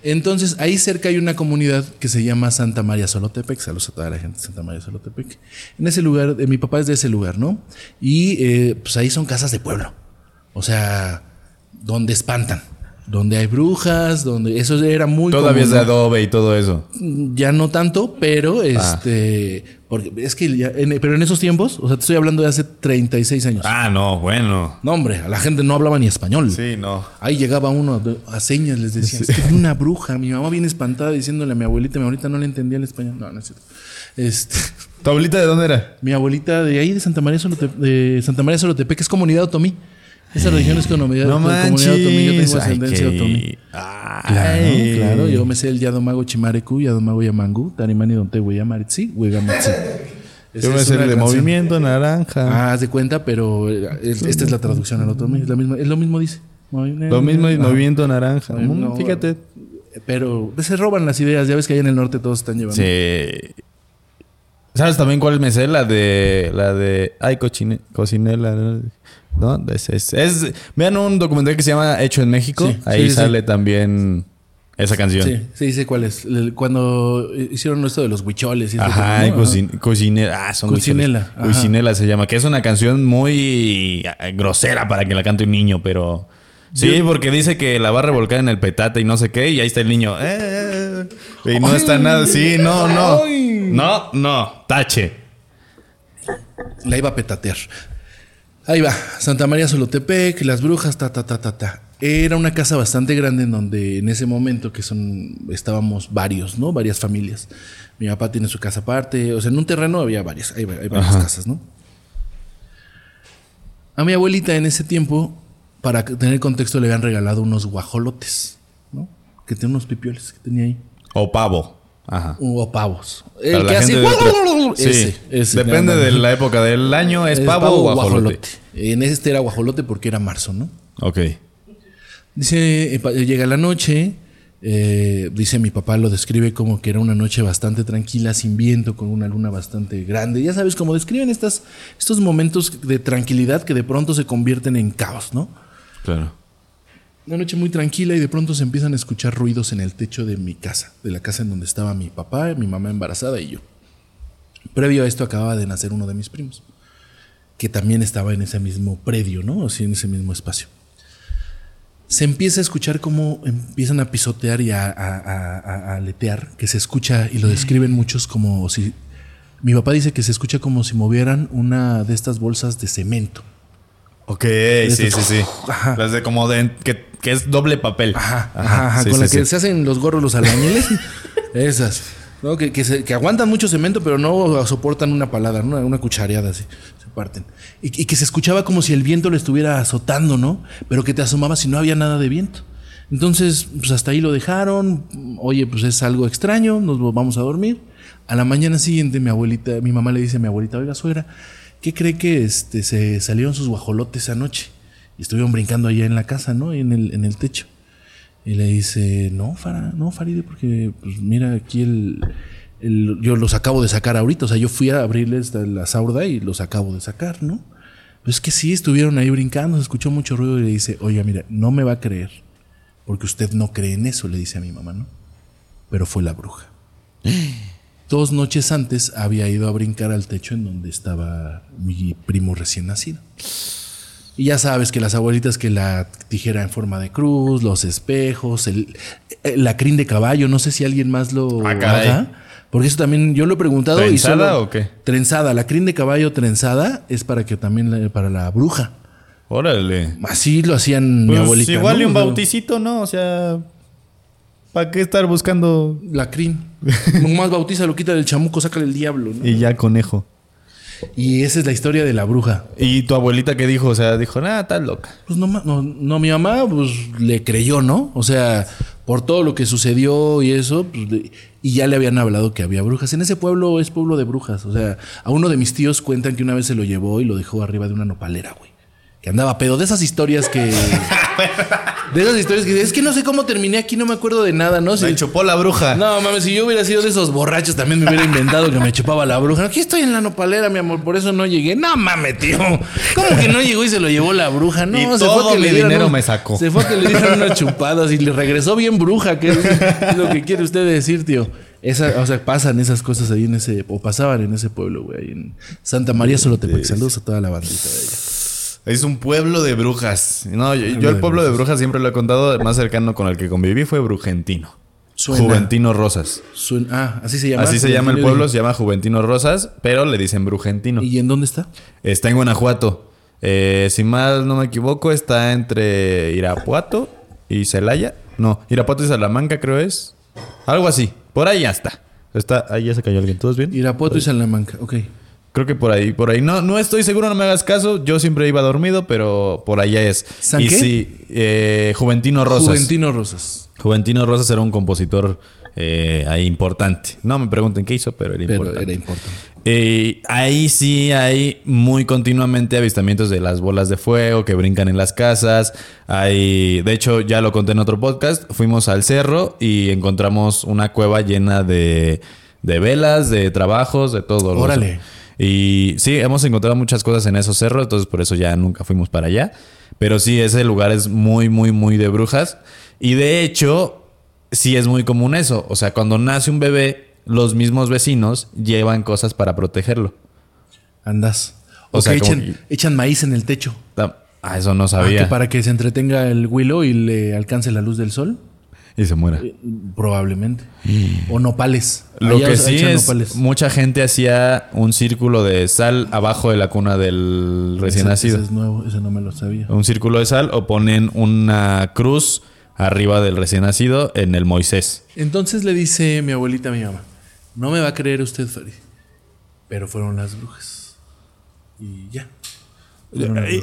Entonces, ahí cerca hay una comunidad que se llama Santa María Solotepec. Saludos a toda la gente de Santa María Solotepec. En ese lugar, eh, mi papá es de ese lugar, ¿no? Y eh, pues ahí son casas de pueblo. O sea, donde espantan. Donde hay brujas, donde eso era muy Todavía es de adobe y todo eso. Ya no tanto, pero este. Porque es que ya- en- pero en esos tiempos, o sea, te estoy hablando de hace 36 años. Ah, no, bueno. No, hombre, a la gente no hablaba ni español. Sí, no. Ahí llegaba uno a, a señas, les decía, es que una bruja. Mi mamá bien espantada diciéndole a mi abuelita, mi abuelita no le entendía el español. No, no es cierto. Este, ¿Tu abuelita de dónde era? mi abuelita de ahí, de Santa María Solote- de Santa María Solotepec, es comunidad otomí. Esa región es comunidad, No comunidad manches. otomí. Yo tengo ascendencia otomí. Claro, Ay. claro. Yo me sé el Yadomago Chimarecu, Yadomago Yamangu, Tarimani Donte Hueyamaritzi, Huegamatzi. Yo me sé el de movimiento naranja. Ah, haz de cuenta, pero eh, esta es la traducción al otomí. Es, la misma, es lo mismo dice. Lo mismo Ajá. movimiento naranja. Mm, no. Fíjate. Pero se roban las ideas. Ya ves que allá en el norte todos están llevando. Sí. ¿Sabes también cuál me sé? La de. La de. Ay, cochine, cocinela. ¿No? ¿no? Es, es- es- vean un documental que se llama Hecho en México. Sí, Ahí sí, sí. sale también esa canción. Sí, sí, sé cuál es. Cuando hicieron esto de los huicholes y Ajá, y cocinela. Ah, son Cocinela. Cocinela se llama, que es una canción muy eh, grosera para que la cante un niño, pero. Sí, porque dice que la va a revolcar en el petate y no sé qué, y ahí está el niño. eh, y no está nada. Sí, no, no. No, no. Tache. La iba a petatear. Ahí va, Santa María Solotepec, las brujas, ta, ta, ta, ta, ta. Era una casa bastante grande en donde en ese momento que son, estábamos varios, ¿no? Varias familias. Mi papá tiene su casa aparte, o sea, en un terreno había varias, hay, hay varias casas, ¿no? A mi abuelita en ese tiempo, para tener contexto, le habían regalado unos guajolotes, ¿no? Que tenía unos pipioles que tenía ahí. O pavo. Ajá. O pavos. El que hace... gente de otro- Sí, Ese, ese, Depende de la época del año, es, pavo, o guajolote. En este era guajolote porque era marzo, ¿no? Ok. Dice, eh, llega la noche, eh, dice mi papá lo describe como que era una noche bastante tranquila, sin viento, con una luna bastante grande. Ya sabes, como describen estas, estos momentos de tranquilidad que de pronto se convierten en caos, ¿no? Claro. Una noche muy tranquila y de pronto se empiezan a escuchar ruidos en el techo de mi casa, de la casa en donde estaba mi papá, mi mamá embarazada y yo. Previo a esto acababa de nacer uno de mis primos, que también estaba en ese mismo predio, ¿no? Así en ese mismo espacio. Se empieza a escuchar cómo empiezan a pisotear y a, a- a- a- a aletear, que se escucha y lo describen muchos como si... Mi papá dice que se escucha como si movieran una de estas bolsas de cemento. Ok, sí, sí, sí. Ajá. Las de como de que, que es doble papel. Ajá, ajá, ajá, sí, con sí, la que sí. se hacen los gorros los albañiles. Esas. ¿no? Que, que, se- que aguantan mucho cemento, pero no soportan una palada, ¿no? una, cuchareada así. Se parten. Y, y que se escuchaba como si el viento le estuviera azotando, ¿no? Pero que te asomabas y no había nada de viento. Entonces, pues hasta ahí lo dejaron. Oye, pues es algo extraño, nos vamos a dormir. A la mañana siguiente, mi abuelita, mi mamá le dice a mi abuelita, oiga, suegra, ¿qué cree que este, se salieron sus guajolotes anoche? Y estuvieron brincando allá en la casa, ¿no? En el, en el techo. Y le dice, no, Fara, no, Faride, porque pues mira, aquí el, el- yo los acabo de sacar ahorita. O sea, yo fui a abrirles la- saurda y los acabo de sacar, ¿no? Pues es que sí, estuvieron ahí brincando, se escuchó mucho ruido y le dice, oiga, mira, no me va a creer, porque usted no cree en eso, le dice a mi mamá, ¿no? Pero fue la bruja. Dos noches antes había ido a brincar al techo en donde estaba mi primo recién nacido. Y ya sabes que las abuelitas que la tijera en forma de cruz, los espejos, el, el- la crin de caballo, no sé si alguien más lo Ah, haga. Porque eso también yo lo he preguntado. y ¿Trenzada solo- o qué? Trenzada. La crin de caballo trenzada es para que también la- para la bruja. Órale. Así lo hacían mi Pues abuelita. igual ¿no? y un bauticito, ¿no? O sea, ¿para qué estar buscando La crin. Nomás bautiza, lo quita del chamuco, sácale el diablo. ¿no? y ya conejo? Y esa es la historia de la bruja. ¿Y tu abuelita qué dijo? O sea, dijo, nada, estás loca. Pues no, no, no, mi mamá pues le creyó, ¿no? O sea, por todo lo que sucedió y eso, pues, le- y ya le habían hablado que había brujas. En ese pueblo es pueblo de brujas. O sea, a uno de mis tíos cuentan que una vez se lo llevó y lo dejó arriba de una nopalera, güey. Que andaba pedo. De esas historias que... de esas historias que... Es que no sé cómo terminé aquí, no me acuerdo de nada, ¿no? Si- Me chupó la bruja. no, mames, si yo hubiera sido de esos borrachos, también me hubiera inventado que me chupaba la bruja. Aquí estoy en la nopalera, mi amor, por eso no llegué. No mames, tío. ¿Cómo que no llegó y se lo llevó la bruja? No, Y se todo fue que mi le dinero un- me sacó. Se fue que le dieran unas chupadas y le regresó bien bruja, que es lo que quiere usted decir, tío. Esa, o sea, pasan esas cosas ahí en ese, o pasaban en ese pueblo, güey, en Santa María Solotepec. Saludos a toda la bandita de ella. Es un pueblo de brujas. No, yo, yo el pueblo de brujas siempre lo he contado. El más cercano con el que conviví fue Brujentino. Suena. Juventino Rosas. Suena- ah, así se llama. Así se llama el pueblo, se llama Juventino Rosas, pero le dicen Brujentino. ¿Y en dónde está? Está en Guanajuato. Eh, si mal no me equivoco, está entre Irapuato y Celaya. No, Irapuato y Salamanca creo es. Algo así. Por ahí ya está. Está, ahí ya se cayó alguien. ¿Todos bien? Irapuato y Salamanca, ok. Creo que por ahí, por ahí. No, no estoy seguro, no me hagas caso. Yo siempre iba dormido, pero por allá es. ¿San y qué? sí, eh, Juventino Rosas. Juventino Rosas. Juventino Rosas era un compositor eh, ahí importante. No me pregunten qué hizo, pero era Pero importante. era importante. Eh, ahí sí hay muy continuamente avistamientos de las bolas de fuego que brincan en las casas. Hay, de hecho, ya lo conté en otro podcast. Fuimos al cerro y encontramos una cueva llena de, de velas, de trabajos, de todo. Órale. Y sí, hemos encontrado muchas cosas en esos cerros, entonces por eso ya nunca fuimos para allá. Pero sí, ese lugar es muy, muy, muy de brujas. Y de hecho, sí es muy común eso. O sea, cuando nace un bebé, los mismos vecinos llevan cosas para protegerlo. Andas. O O, sea, que echan, echan maíz en el techo. Ah, eso no Ah, sabía. que para que se entretenga el Willow y le alcance la luz del sol. Y se muera. Probablemente. O nopales. Lo Allá que sí es, nopales. mucha gente hacía un círculo de sal abajo de la cuna del recién Ese- nacido. ese es nuevo, ese no me lo sabía. Un círculo de sal o ponen una cruz arriba del recién nacido en el Moisés. Entonces le dice mi abuelita a mi mamá, no me va a creer usted, Fari, pero fueron las brujas. Y ya. Fueron las brujas. Eh,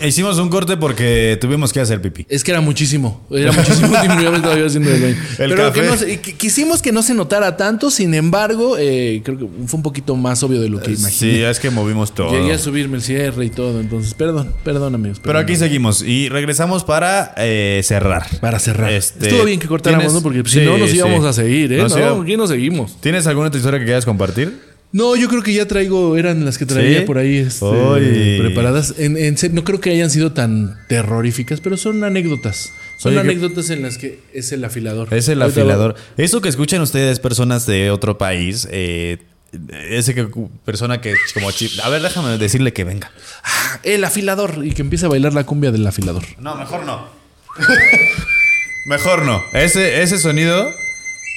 Hicimos un corte porque tuvimos que hacer pipí. Es que era muchísimo, era muchísimo tiempo, ya me estaba yo haciendo del baño. El Pero café. que no quisimos que no se notara tanto, sin embargo, eh, creo que fue un poquito más obvio de lo que imaginé. Sí, es que movimos todo. Llegué a subirme el cierre y todo, entonces, perdón, perdón amigos. Pero aquí seguimos y regresamos para eh, cerrar. Para cerrar. Este, Estuvo bien que cortáramos, ¿tienes- ¿no? Porque si Sí, no nos íbamos sí. a seguir, ¿eh? Nos no, aquí no seguimos. ¿Tienes alguna otra historia que quieras compartir? No, yo creo que ya traigo, eran las que traía ¿Sí? por ahí este, preparadas. En, en serio, no creo que hayan sido tan terroríficas, pero son anécdotas. Son Oye, ¿qué- anécdotas en las que es el afilador. Es el afilador. Eso que escuchan ustedes, personas de otro país, eh, ese que persona que como chip. A ver, déjame decirle que venga. va- El afilador y que empieza a bailar la cumbia del afilador. No, mejor no. mejor no. Ese, ese sonido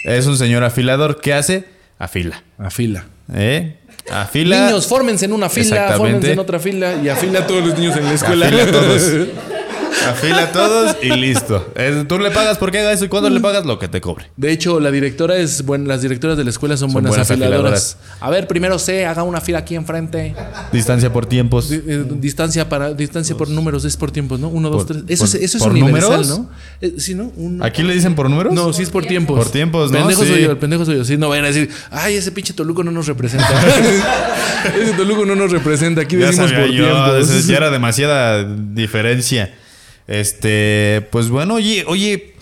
es un señor afilador. ¿Qué hace? Afila. Afila. ¿Eh? Afila. Niños, fórmense en una fila, fórmense en otra fila y afila a todos los niños en la escuela. Afila a todos. Afila a todos y listo. Tú le pagas porque haga eso y cuando le pagas lo que te cobre. De hecho, la directora es buena, las directoras de la escuela son, buenas, buenas afiladoras. A ver, primero C, haga una fila aquí enfrente. Distancia por tiempos. Eh, distancia para distancia por números es por tiempos, ¿no? Uno, dos, tres. Eso por- es, eso es ¿por universal, números? ¿no? Eh, sí, ¿no? Un- ¿Aquí le dicen por números? no, sí es por tiempos. Por tiempos, ¿no? Pendejo Sí. soy yo, el pendejo soy yo. Sí, no vayan a decir, ay, ese pinche Toluco no nos representa. ese Toluco no nos representa. Aquí Ya decimos por yo, tiempos. ya era demasiada diferencia. Este, pues bueno, oye, oye,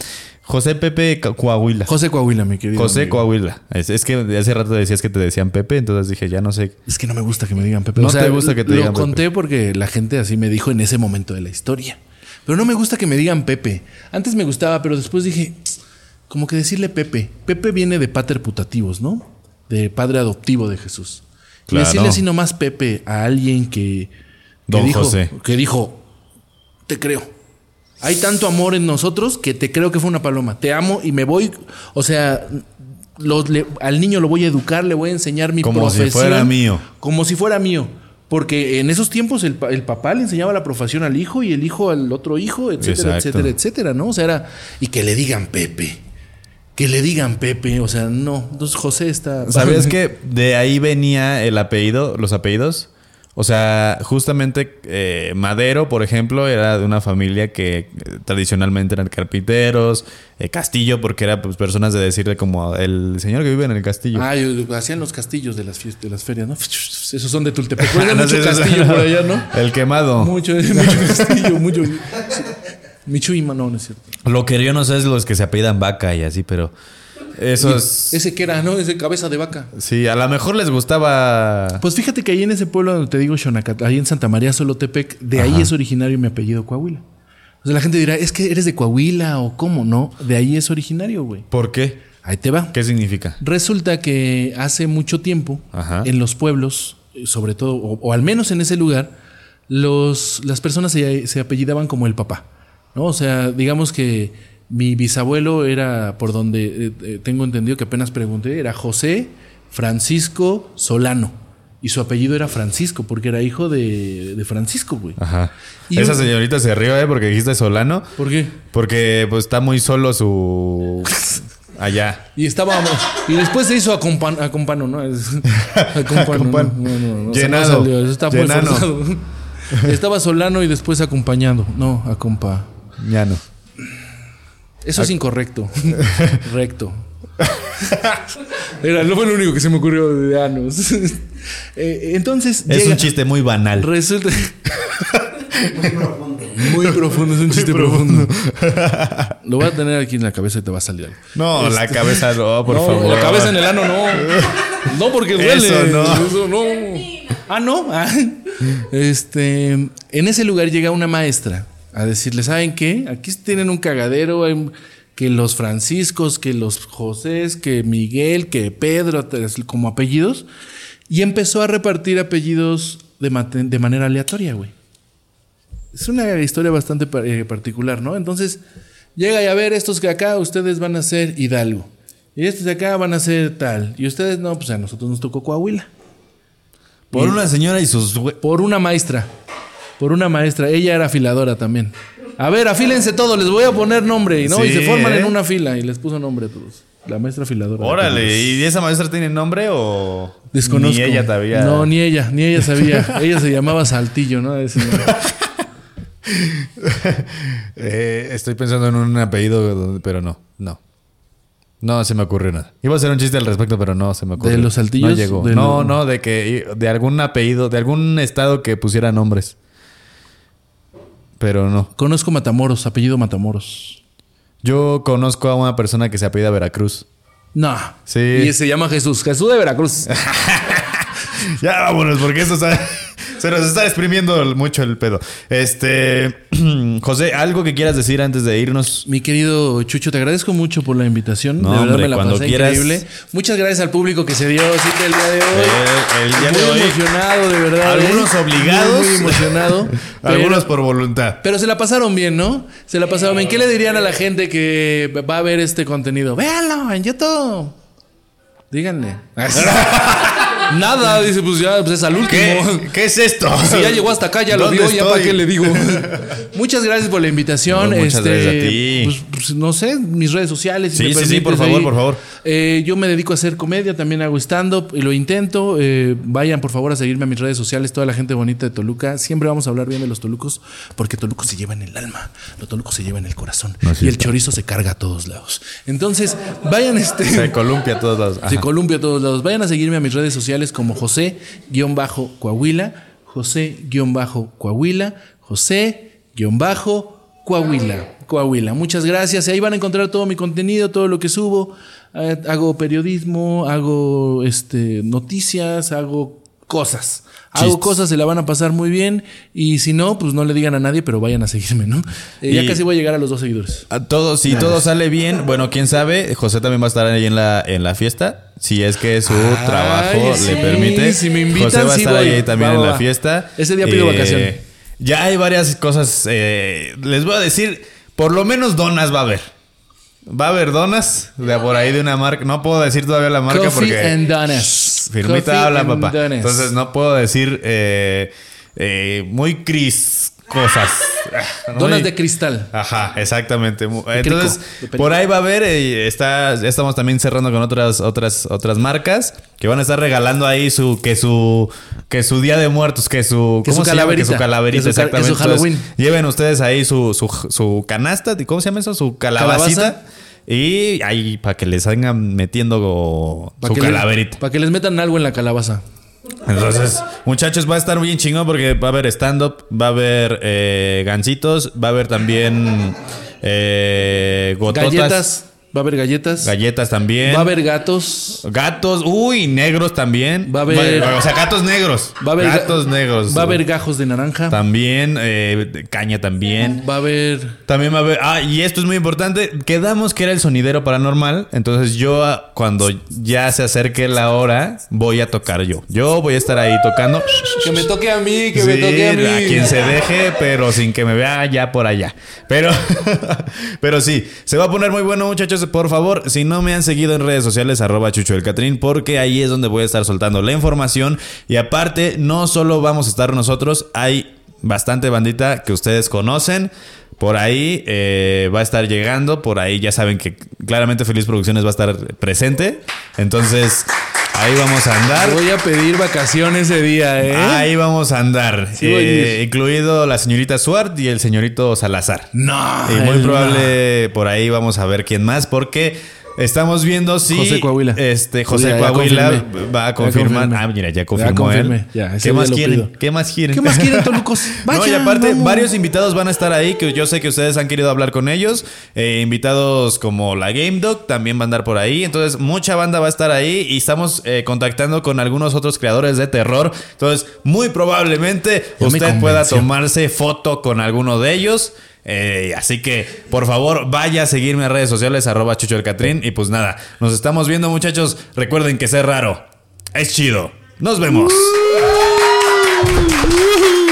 José Pepe Coahuila. José Coahuila, mi querido. José amigo. Coahuila. Es, es que hace rato decías que te decían Pepe, entonces dije, ya no sé. Es que no me gusta que me digan Pepe. No te gusta que te lo digan Pepe. conté porque la gente así me dijo en ese momento de la historia. Pero no me gusta que me digan Pepe. Antes me gustaba, pero después dije, como que decirle Pepe. Pepe viene de pater putativos, ¿no? De padre adoptivo de Jesús. Y Claro. decirle así nomás Pepe a alguien que, que Don dijo, José. que dijo, te creo. Hay tanto amor en nosotros que te creo que fue una paloma. Te amo y me voy. O sea, lo- le- al niño lo voy a educar, le voy a enseñar mi Como si profesión. fuera mío. Como si fuera mío. Porque en esos tiempos el, pa- el papá le enseñaba la profesión al hijo y el hijo al otro hijo, etcétera, Exacto. etcétera, etcétera, ¿no? O sea, era. Y que le digan Pepe. Que le digan Pepe. O sea, no. Entonces José está. ¿Sabías que de ahí venía el apellido, los apellidos? O sea, justamente eh, Madero, por ejemplo, era de una familia que eh, tradicionalmente eran carpinteros, eh, Castillo, porque era pues, personas de decirle como el señor que vive en el castillo. Ah, yo- hacían los castillos de las, fiestas, de las ferias, ¿no? Esos son de Tultepec. Hay Ah, No mucho castillo por allá, ¿no? El quemado. Mucho, mucho castillo, mucho. Michuima, no, no es cierto. Lo que yo no sé es los que se apellidan vaca y así, pero esos... Ese que era, ¿no? Ese cabeza de vaca. Sí, a lo mejor les gustaba... Pues fíjate que ahí en ese pueblo donde te digo, Xonacat, ahí en Santa María Solotepec, de ahí es originario mi apellido Coahuila. O sea, la gente dirá, es que eres de Coahuila o cómo, no, de ahí es originario, güey. ¿Por qué? Ahí te va. ¿Qué significa? Resulta que hace mucho tiempo, Ajá. en los pueblos, eh, sobre todo, o, o al menos en ese lugar, los, las personas se, se apellidaban como el papá. ¿no? O sea, digamos que mi bisabuelo era, por donde eh, eh, tengo entendido que apenas pregunté, era José Francisco Solano. Y su apellido era Francisco, porque era hijo de, de Francisco, güey. Ajá. Y Esa señorita se rió, ¿eh? Porque dijiste Solano. ¿Por qué? Porque pues está muy solo su... Allá. Y estábamos. Y después se hizo a, compan, a compano, ¿no? A compano, no, Llenado. Estaba Solano y después acompañando. No, a compa. Ya no. Eso es incorrecto. Recto. Era lo fue lo único que se me ocurrió de anos. Eh, entonces. Es llega- un chiste muy banal. Resulta. Muy profundo, es un chiste profundo. Lo voy a tener aquí en la cabeza y te va a salir algo. No, la cabeza no, por no, favor. La cabeza en el ano no. No, porque duele. Eso no. Eso no. Ah, no. Ah. Este, en ese lugar llega una maestra a decirle, ¿saben qué? Aquí tienen un cagadero, hay- que los Franciscos, que los Josés, que Miguel, que Pedro, como apellidos. Y empezó a repartir apellidos de, de manera aleatoria, güey. Es una historia bastante eh, particular, ¿no? Entonces, llega y a ver, estos que acá ustedes van a ser Hidalgo. Y estos de acá van a ser tal. Y ustedes no, pues a nosotros nos tocó Coahuila. Por una señora y sus... Por una maestra. Por una maestra. Ella era afiladora también. A ver, afílense todos, les voy a poner nombre. Y, ¿no? y se forman ¿eh? en una fila y les puso nombre a todos. La maestra afiladora. Órale, ¿y esa maestra tiene nombre o...? Desconozco. Ni ella todavía... No, ni ella, ni ella sabía. ella se llamaba Saltillo, ¿no? Ese. Eh, estoy pensando en un apellido, pero no, no. No se me ocurrió nada. Iba a hacer un chiste al respecto, pero no se me ocurrió. ¿De los saltillos? No llegó. No, lo- no, de que de algún apellido, de algún estado que pusiera nombres. Pero no. Conozco Matamoros, apellido Matamoros. Yo conozco a una persona que se apellida Veracruz. No. Sí. Y se llama Jesús. Jesús de Veracruz. Ya vámonos, porque esto está- se nos está exprimiendo mucho el pedo. Este, José, ¿algo que quieras decir antes de irnos? Mi querido Chucho, te agradezco mucho por la invitación. No, de verdad hombre, me la cuando pasé quieras. increíble. Muchas gracias al público que se dio cita el día de hoy. Eh, el día muy de hoy. emocionado, de verdad. Algunos ¿eh? obligados. Muy, muy emocionado. pero- Algunos por voluntad. Pero se la pasaron bien, ¿no? Se la pasaron bien. ¿Qué le dirían a la gente que va a ver este contenido? Véanlo en YouTube. Díganle. Nada, dice, pues ya, pues es al último. ¿Qué, ¿Qué es esto? Si ya llegó hasta acá, ya lo ¿Dónde vio, ya para qué le digo. Muchas gracias por la invitación. No, muchas este, gracias a ti. Pues, pues, no sé, mis redes sociales. si Sí, sí, sí, por favor, ahí. por favor. Eh, yo me dedico a hacer comedia, también hago stand-up y lo intento. Eh, vayan por favor a seguirme a mis redes sociales, toda la gente bonita de Toluca. Siempre vamos a hablar bien de los tolucos, porque Toluco se lleva en el alma, los tolucos se lleva en el corazón y el chorizo se carga a todos lados. Entonces, vayan este. Se columpia a todos lados. Ajá. Se columpia a todos lados. Vayan a seguirme a mis redes sociales como José-Coahuila, José-Coahuila, José-Coahuila, Coahuila. Muchas gracias. Ahí van a encontrar todo mi contenido, todo lo que subo. Eh, hago periodismo, hago este, noticias, hago cosas. Hago cosas, se la van a pasar muy bien. Y si no, pues no le digan a nadie, pero vayan a seguirme, ¿no? Eh, Ya casi voy a llegar a los dos seguidores. A todo, si todo sale bien, bueno, quién sabe, José también va a estar ahí en la, en la fiesta. Si es que su Ay, trabajo sí, le permite. si me invitan, José va a sí estar voy. ahí también Va, en la fiesta. Eh, Ese día pido vacación. Ya hay varias cosas. eh, les voy a decir, por lo menos donas va a haber. Va a haber donas de por ahí de una marca. No puedo decir todavía la marca Coffee porque. and Donuts. Firmita Coffee habla, and papá. Donuts. Entonces no puedo decir eh, eh, muy cris cosas. No, Donas de cristal. Ajá, exactamente. Entonces, perico. por ahí va a haber, eh, está, estamos también cerrando con otras, otras, otras marcas que van a estar regalando ahí su, que su, que su día de muertos, que su, Que su ¿cómo se llama? Que su calaverita, Que su exactamente. que su Halloween. Entonces, lleven ustedes ahí su, su, su canasta, ¿cómo se llama eso? Su calabacita. Calabaza. Y ahí para que les vayan metiendo su calaverita. Para que les metan algo en la calabaza. Entonces, muchachos, va a estar bien chingón porque va a haber stand-up, va a haber eh, gancitos, va a haber también eh, gototas, Galletas. Va a haber galletas. galletas también. Va a haber gatos. gatos, uy, negros también. Va a haber- o sea, gatos negros. Va a haber gatos negros. Va a haber gajos de naranja. también eh, caña también. Va a haber. También va a haber. Ah, y esto es muy importante. Quedamos que era el sonidero paranormal. Entonces, yo, ah, cuando ya se acerque la hora, voy a tocar yo. Yo voy a estar ahí tocando. Que me toque a mí, que Sí, me toque a mí. a quien se deje, pero sin que me vea ya por allá. Pero, pero sí, se va a poner muy bueno, muchachos. Por favor, si no me han seguido en redes sociales, arroba Chucho del Catrín, porque ahí es donde voy a estar soltando la información. Y aparte, no solo vamos a estar nosotros, hay bastante bandita que ustedes conocen. Por ahí eh, va a estar llegando, por ahí ya saben que claramente Feliz Producciones va a estar presente. Entonces, ahí vamos a andar. Voy a pedir vacaciones ese día, ¿eh? Ahí vamos a andar. Sí Eh, incluido la señorita Suart y el señorito Salazar. No. y muy probable por ahí vamos a ver quién más, porque estamos viendo si José Coahuila. este José ya Coahuila va a confirmar. Ah, mira, ya confirmó él. Ya, ese ¿Qué más quieren? ¿Qué más quieren? ¿Qué más quieren, Tolucos? no, y aparte, vamos. varios invitados van a estar ahí que yo sé que ustedes han querido hablar con ellos. Eh, invitados como la Game Dog también van a andar por ahí. Entonces, mucha banda va a estar ahí y estamos eh, contactando con algunos otros creadores de terror. Entonces, muy probablemente usted pueda tomarse foto con alguno de ellos. Así que, por favor, vaya a seguirme en redes sociales, arroba Chucho el Catrín. Y pues nada, nos estamos viendo, muchachos. Recuerden que ser raro es chido. Nos vemos.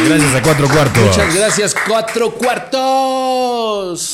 Gracias a Cuatro Cuartos. Muchas gracias, cuatro cuartos.